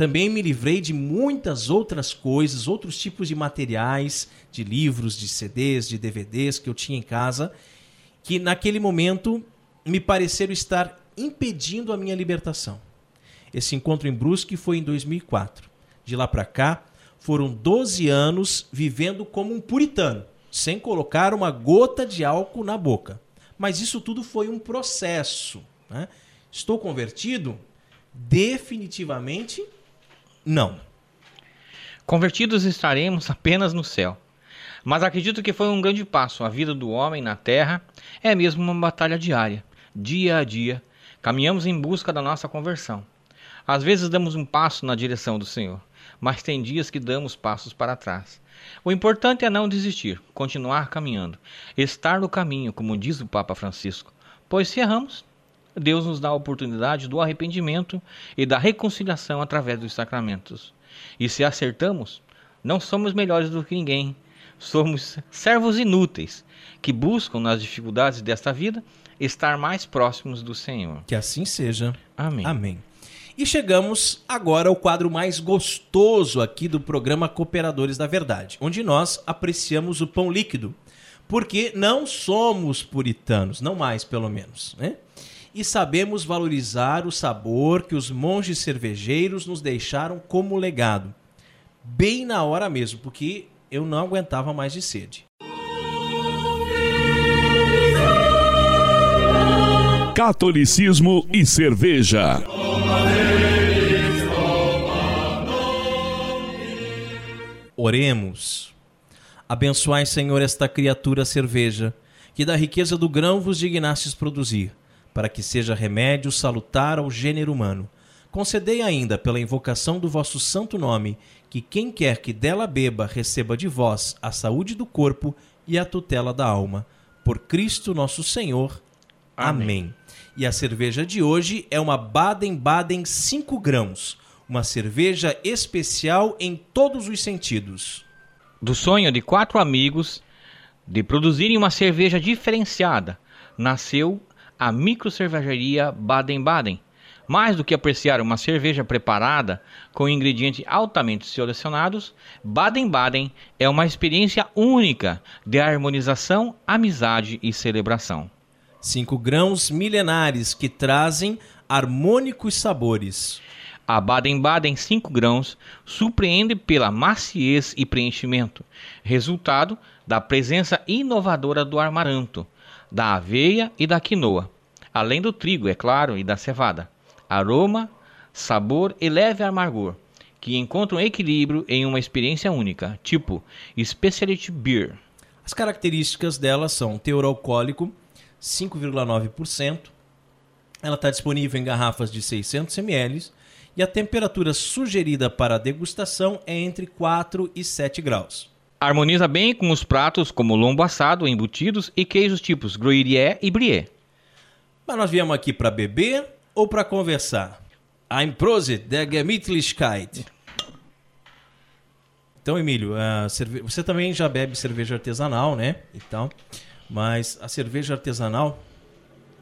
Também me livrei de muitas outras coisas, outros tipos de materiais, de livros, de CDs, de DVDs que eu tinha em casa, que naquele momento me pareceram estar impedindo a minha libertação. Esse encontro em Brusque foi em 2004. De lá para cá, foram 12 anos vivendo como um puritano, sem colocar uma gota de álcool na boca. Mas isso tudo foi um processo. Né? Estou convertido? Definitivamente não. Convertidos estaremos apenas no céu. Mas acredito que foi um grande passo. A vida do homem na terra é mesmo uma batalha diária, dia a dia. Caminhamos em busca da nossa conversão. Às vezes damos um passo na direção do Senhor, mas tem dias que damos passos para trás. O importante é não desistir, continuar caminhando, estar no caminho, como diz o Papa Francisco. Pois se erramos, Deus nos dá a oportunidade do arrependimento e da reconciliação através dos sacramentos. E se acertamos, não somos melhores do que ninguém, somos servos inúteis que buscam nas dificuldades desta vida estar mais próximos do Senhor. Que assim seja. Amém. Amém. E chegamos agora ao quadro mais gostoso aqui do programa Cooperadores da Verdade, onde nós apreciamos o pão líquido, porque não somos puritanos, não mais pelo menos, né? E sabemos valorizar o sabor que os monges cervejeiros nos deixaram como legado. Bem na hora mesmo, porque eu não aguentava mais de sede. Catolicismo e cerveja. Oremos. Abençoai, Senhor, esta criatura cerveja, que da riqueza do grão vos dignastes produzir, para que seja remédio salutar ao gênero humano. Concedei ainda, pela invocação do vosso santo nome, que quem quer que dela beba receba de vós a saúde do corpo e a tutela da alma. Por Cristo nosso Senhor. Amém. Amém. E a cerveja de hoje é uma Baden-Baden 5 grãos, uma cerveja especial em todos os sentidos. Do sonho de quatro amigos de produzirem uma cerveja diferenciada, nasceu a microcervejaria Baden-Baden mais do que apreciar uma cerveja preparada com ingredientes altamente selecionados, Baden-Baden é uma experiência única de harmonização, amizade e celebração. Cinco grãos milenares que trazem harmônicos sabores. A Baden-Baden 5 grãos surpreende pela maciez e preenchimento, resultado da presença inovadora do amaranto, da aveia e da quinoa, além do trigo, é claro, e da cevada aroma, sabor e leve amargor, que encontram equilíbrio em uma experiência única, tipo Specialty Beer. As características dela são teor alcoólico 5,9%. Ela está disponível em garrafas de 600 ml e a temperatura sugerida para degustação é entre 4 e 7 graus. Harmoniza bem com os pratos como lombo assado, embutidos e queijos tipos gruyère e brie. Mas nós viemos aqui para beber ou para conversar? Ein Prosit der Gemütlichkeit. Então, Emílio, cerve... você também já bebe cerveja artesanal, né? Então, mas a cerveja artesanal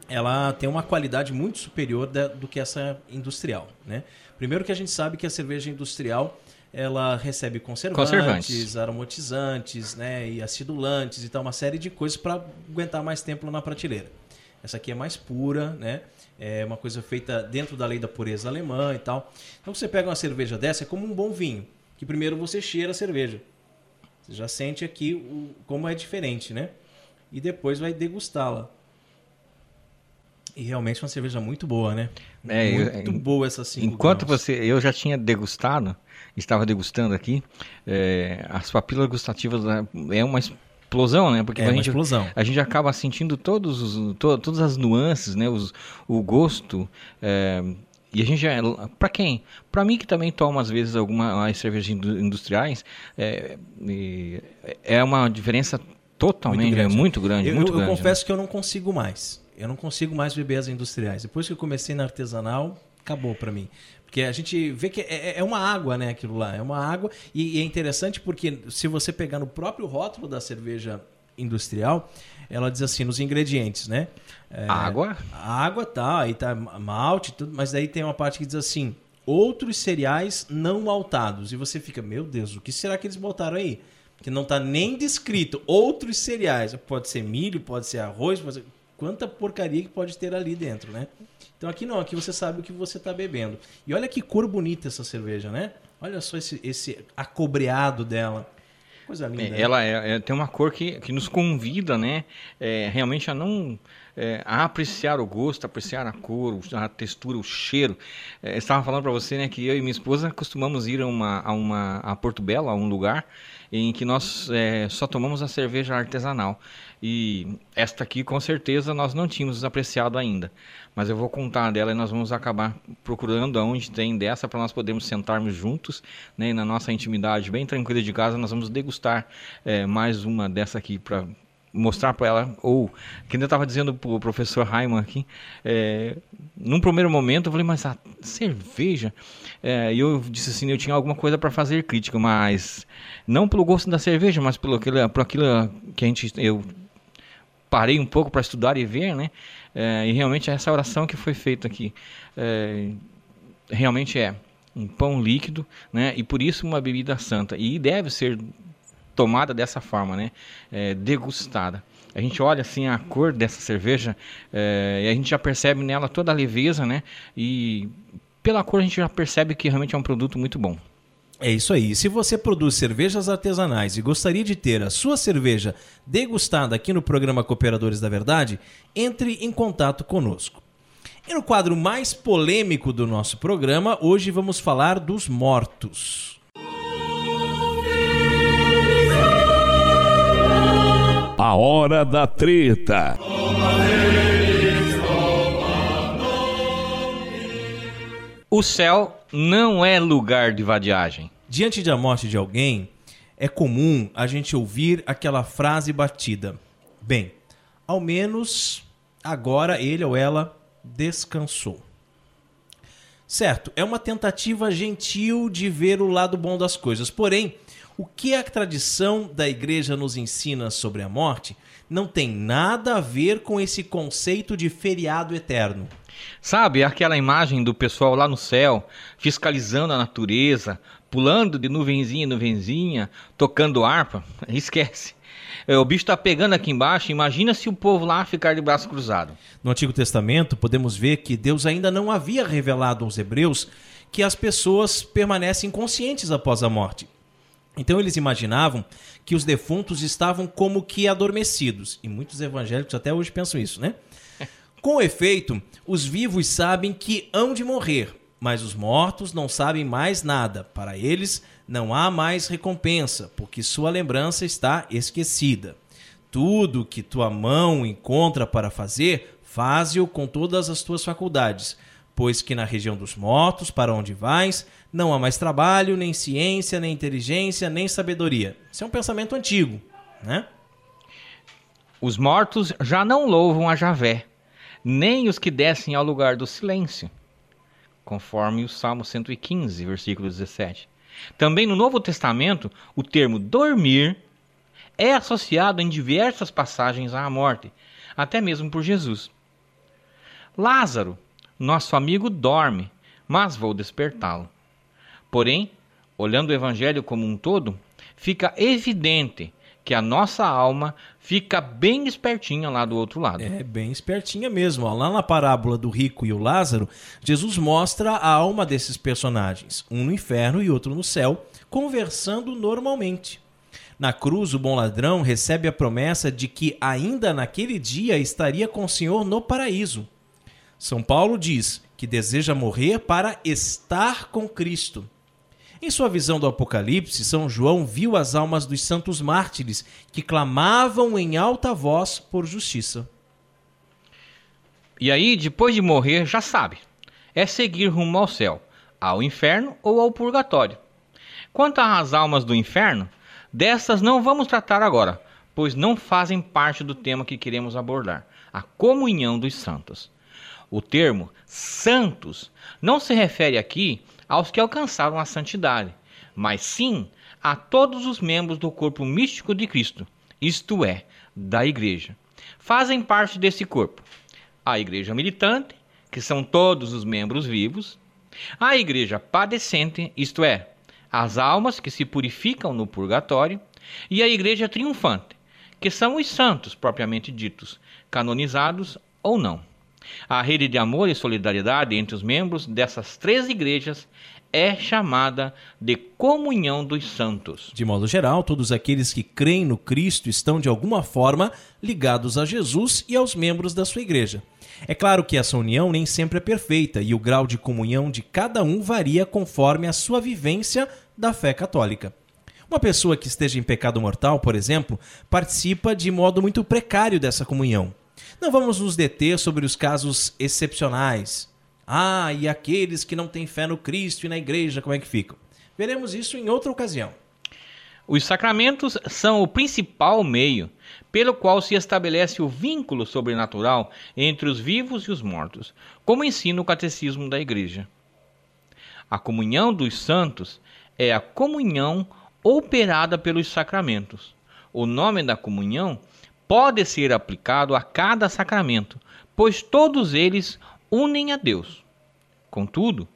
ela tem uma qualidade muito superior da, do que essa industrial, né? Primeiro que a gente sabe que a cerveja industrial ela recebe conservantes, conservantes. aromatizantes, né, e acidulantes e tal, uma série de coisas para aguentar mais tempo na prateleira. Essa aqui é mais pura, né? É uma coisa feita dentro da lei da pureza alemã e tal. Então você pega uma cerveja dessa, é como um bom vinho, que primeiro você cheira a cerveja. Você já sente aqui o, como é diferente, né? E depois vai degustá-la. E realmente é uma cerveja muito boa, né? É, muito eu, boa essa cinco Enquanto graus. você, eu já tinha degustado, estava degustando aqui, é, as papilas gustativas é uma explosão, né? Porque é a, gente, explosão. a gente acaba sentindo todos os, to, todas as nuances, né? Os, o gosto. É, e a gente já. Para quem? Para mim, que também toma às vezes algumas cervejas industriais, é, é uma diferença totalmente muito grande. É muito grande, eu, muito eu, grande, eu confesso né? que eu não consigo mais. Eu não consigo mais beber as industriais. Depois que eu comecei na artesanal, acabou para mim. Porque a gente vê que é, é, é, uma água, né, aquilo lá. É uma água. E, e, é interessante porque se você pegar no próprio rótulo da cerveja industrial, ela diz assim, nos ingredientes, né? É, água? Água, tá. Aí tá malte, tudo. Mas daí tem uma parte que diz assim, outros cereais não maltados. E você fica, meu Deus, o que será que eles botaram aí? Que não tá nem descrito. Outros cereais. Pode ser milho, pode ser arroz, pode ser... Quanta porcaria que pode ter ali dentro, né? Então aqui não, aqui você sabe o que você está bebendo. E olha que cor bonita essa cerveja, né? Olha só esse, esse acobreado dela. Coisa linda. É, né? ela é, é, tem uma cor que, que nos convida, né? É, realmente a não é, a apreciar o gosto, apreciar a cor, a textura, o cheiro. É, estava falando para você, né, que eu e minha esposa costumamos ir a uma a uma a Porto Belo, a um lugar em que nós é, só tomamos a cerveja artesanal. E esta aqui, com certeza, nós não tínhamos apreciado ainda. Mas eu vou contar dela e nós vamos acabar procurando aonde tem dessa para nós podermos sentarmos juntos, né, e na nossa intimidade bem tranquila de casa, nós vamos degustar é, mais uma dessa aqui para mostrar para ela, ou que ainda estava dizendo para o professor Raiman aqui, é, num primeiro momento eu falei, mas a cerveja, é, eu disse assim, eu tinha alguma coisa para fazer crítica, mas não pelo gosto da cerveja, mas pelo aquilo, por aquilo que a gente, eu parei um pouco para estudar e ver, né, é, e realmente essa oração que foi feita aqui, é, realmente é um pão líquido, né, e por isso uma bebida santa, e deve ser tomada dessa forma, né? É, degustada. A gente olha assim a cor dessa cerveja é, e a gente já percebe nela toda a leveza, né? E pela cor a gente já percebe que realmente é um produto muito bom. É isso aí. Se você produz cervejas artesanais e gostaria de ter a sua cerveja degustada aqui no programa Cooperadores da Verdade, entre em contato conosco. E no quadro mais polêmico do nosso programa, hoje vamos falar dos mortos. A hora da treta. O céu não é lugar de vadiagem. Diante da morte de alguém, é comum a gente ouvir aquela frase batida: Bem, ao menos agora ele ou ela descansou. Certo, é uma tentativa gentil de ver o lado bom das coisas, porém, o que a tradição da igreja nos ensina sobre a morte não tem nada a ver com esse conceito de feriado eterno. Sabe aquela imagem do pessoal lá no céu, fiscalizando a natureza, pulando de nuvenzinha em nuvenzinha, tocando harpa? Esquece. É, o bicho está pegando aqui embaixo, imagina se o povo lá ficar de braço cruzado. No Antigo Testamento, podemos ver que Deus ainda não havia revelado aos hebreus que as pessoas permanecem conscientes após a morte. Então eles imaginavam que os defuntos estavam como que adormecidos. E muitos evangélicos até hoje pensam isso, né? Com efeito, os vivos sabem que hão de morrer, mas os mortos não sabem mais nada. Para eles não há mais recompensa, porque sua lembrança está esquecida. Tudo que tua mão encontra para fazer, faze-o com todas as tuas faculdades, pois que na região dos mortos, para onde vais, não há mais trabalho, nem ciência, nem inteligência, nem sabedoria. Isso é um pensamento antigo, né? Os mortos já não louvam a Javé, nem os que descem ao lugar do silêncio, conforme o Salmo 115, versículo 17. Também no Novo Testamento, o termo dormir é associado em diversas passagens à morte, até mesmo por Jesus. Lázaro, nosso amigo, dorme, mas vou despertá-lo. Porém, olhando o evangelho como um todo, fica evidente que a nossa alma fica bem espertinha lá do outro lado. É, bem espertinha mesmo. Lá na parábola do rico e o Lázaro, Jesus mostra a alma desses personagens, um no inferno e outro no céu, conversando normalmente. Na cruz, o bom ladrão recebe a promessa de que ainda naquele dia estaria com o Senhor no paraíso. São Paulo diz que deseja morrer para estar com Cristo. Em sua visão do Apocalipse, São João viu as almas dos santos mártires que clamavam em alta voz por justiça. E aí, depois de morrer, já sabe, é seguir rumo ao céu, ao inferno ou ao purgatório. Quanto às almas do inferno, dessas não vamos tratar agora, pois não fazem parte do tema que queremos abordar, a comunhão dos santos. O termo santos não se refere aqui aos que alcançaram a santidade, mas sim a todos os membros do corpo místico de Cristo, isto é, da igreja. Fazem parte desse corpo a igreja militante, que são todos os membros vivos, a igreja padecente, isto é, as almas que se purificam no purgatório, e a igreja triunfante, que são os santos propriamente ditos, canonizados ou não. A rede de amor e solidariedade entre os membros dessas três igrejas é chamada de comunhão dos santos. De modo geral, todos aqueles que creem no Cristo estão de alguma forma ligados a Jesus e aos membros da sua igreja. É claro que essa união nem sempre é perfeita e o grau de comunhão de cada um varia conforme a sua vivência da fé católica. Uma pessoa que esteja em pecado mortal, por exemplo, participa de modo muito precário dessa comunhão. Não vamos nos deter sobre os casos excepcionais. Ah, e aqueles que não têm fé no Cristo e na igreja, como é que ficam? Veremos isso em outra ocasião. Os sacramentos são o principal meio pelo qual se estabelece o vínculo sobrenatural entre os vivos e os mortos, como ensina o catecismo da Igreja. A comunhão dos santos é a comunhão operada pelos sacramentos. O nome da comunhão pode ser aplicado a cada sacramento, pois todos eles unem a Deus. Contudo,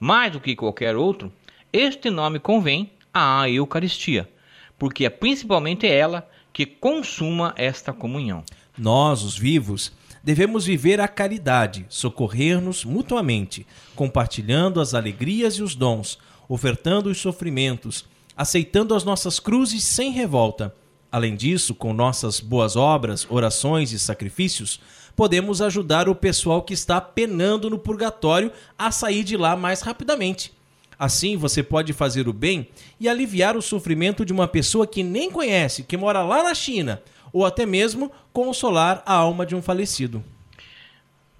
mais do que qualquer outro, este nome convém à Eucaristia, porque é principalmente ela que consuma esta comunhão. Nós, os vivos, devemos viver a caridade, socorrer-nos mutuamente, compartilhando as alegrias e os dons, ofertando os sofrimentos, aceitando as nossas cruzes sem revolta. Além disso, com nossas boas obras, orações e sacrifícios, podemos ajudar o pessoal que está penando no purgatório a sair de lá mais rapidamente. Assim, você pode fazer o bem e aliviar o sofrimento de uma pessoa que nem conhece, que mora lá na China, ou até mesmo consolar a alma de um falecido.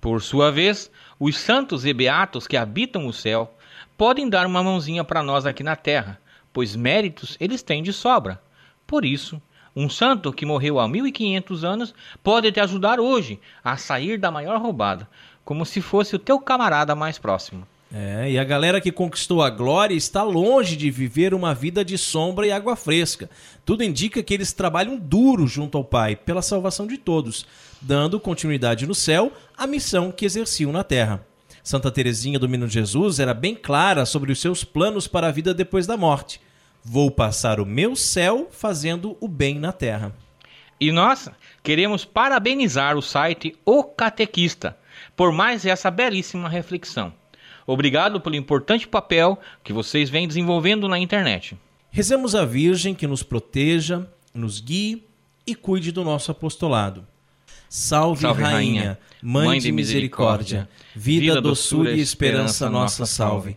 Por sua vez, os santos e beatos que habitam o céu podem dar uma mãozinha para nós aqui na terra, pois méritos eles têm de sobra. Por isso, um santo que morreu há 1500 anos pode te ajudar hoje a sair da maior roubada, como se fosse o teu camarada mais próximo. É, e a galera que conquistou a glória está longe de viver uma vida de sombra e água fresca. Tudo indica que eles trabalham duro junto ao Pai pela salvação de todos, dando continuidade no céu à missão que exerciam na terra. Santa Teresinha do Menino Jesus era bem clara sobre os seus planos para a vida depois da morte. Vou passar o meu céu fazendo o bem na terra. E nós queremos parabenizar o site O Catequista por mais essa belíssima reflexão. Obrigado pelo importante papel que vocês vêm desenvolvendo na internet. Rezemos a Virgem que nos proteja, nos guie e cuide do nosso apostolado. Salve, Salve Rainha, Rainha, Mãe, Mãe de misericórdia, vida, doçura e esperança nossa salve.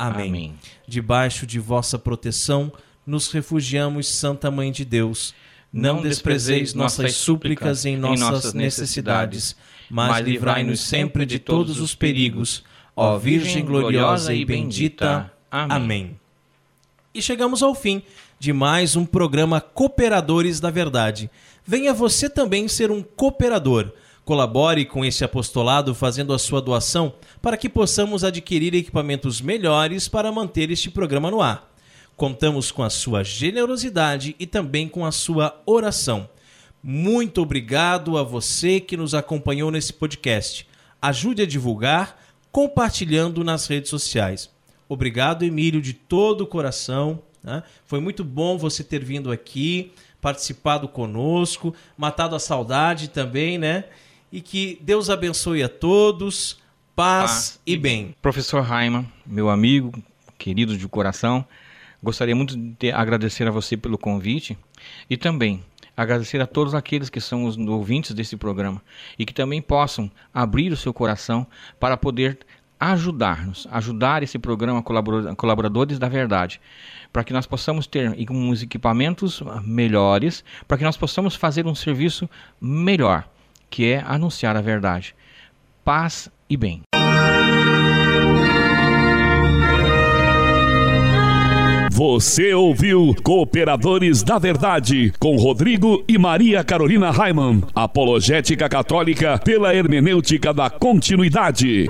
Amém. Amém. Debaixo de vossa proteção, nos refugiamos, Santa Mãe de Deus. Não desprezeis nossas súplicas em nossas necessidades, mas livrai-nos sempre de todos os perigos. Ó Virgem gloriosa e bendita. Amém. E chegamos ao fim de mais um programa Cooperadores da Verdade. Venha você também ser um cooperador. Colabore com esse apostolado fazendo a sua doação para que possamos adquirir equipamentos melhores para manter este programa no ar. Contamos com a sua generosidade e também com a sua oração. Muito obrigado a você que nos acompanhou nesse podcast. Ajude a divulgar compartilhando nas redes sociais. Obrigado, Emílio, de todo o coração. Né? Foi muito bom você ter vindo aqui, participado conosco, matado a saudade também, né? E que Deus abençoe a todos, paz, paz e bem. Professor Raiman, meu amigo, querido de coração, Gostaria muito de agradecer a você pelo convite e também agradecer a todos aqueles que são os ouvintes desse programa e que também possam abrir o seu coração para poder ajudar-nos, ajudar esse programa Colaboradores da Verdade, para que nós possamos ter uns equipamentos melhores, para que nós possamos fazer um serviço melhor, que é anunciar a verdade. Paz e bem. Você ouviu Cooperadores da Verdade com Rodrigo e Maria Carolina Raimann. Apologética Católica pela hermenêutica da continuidade.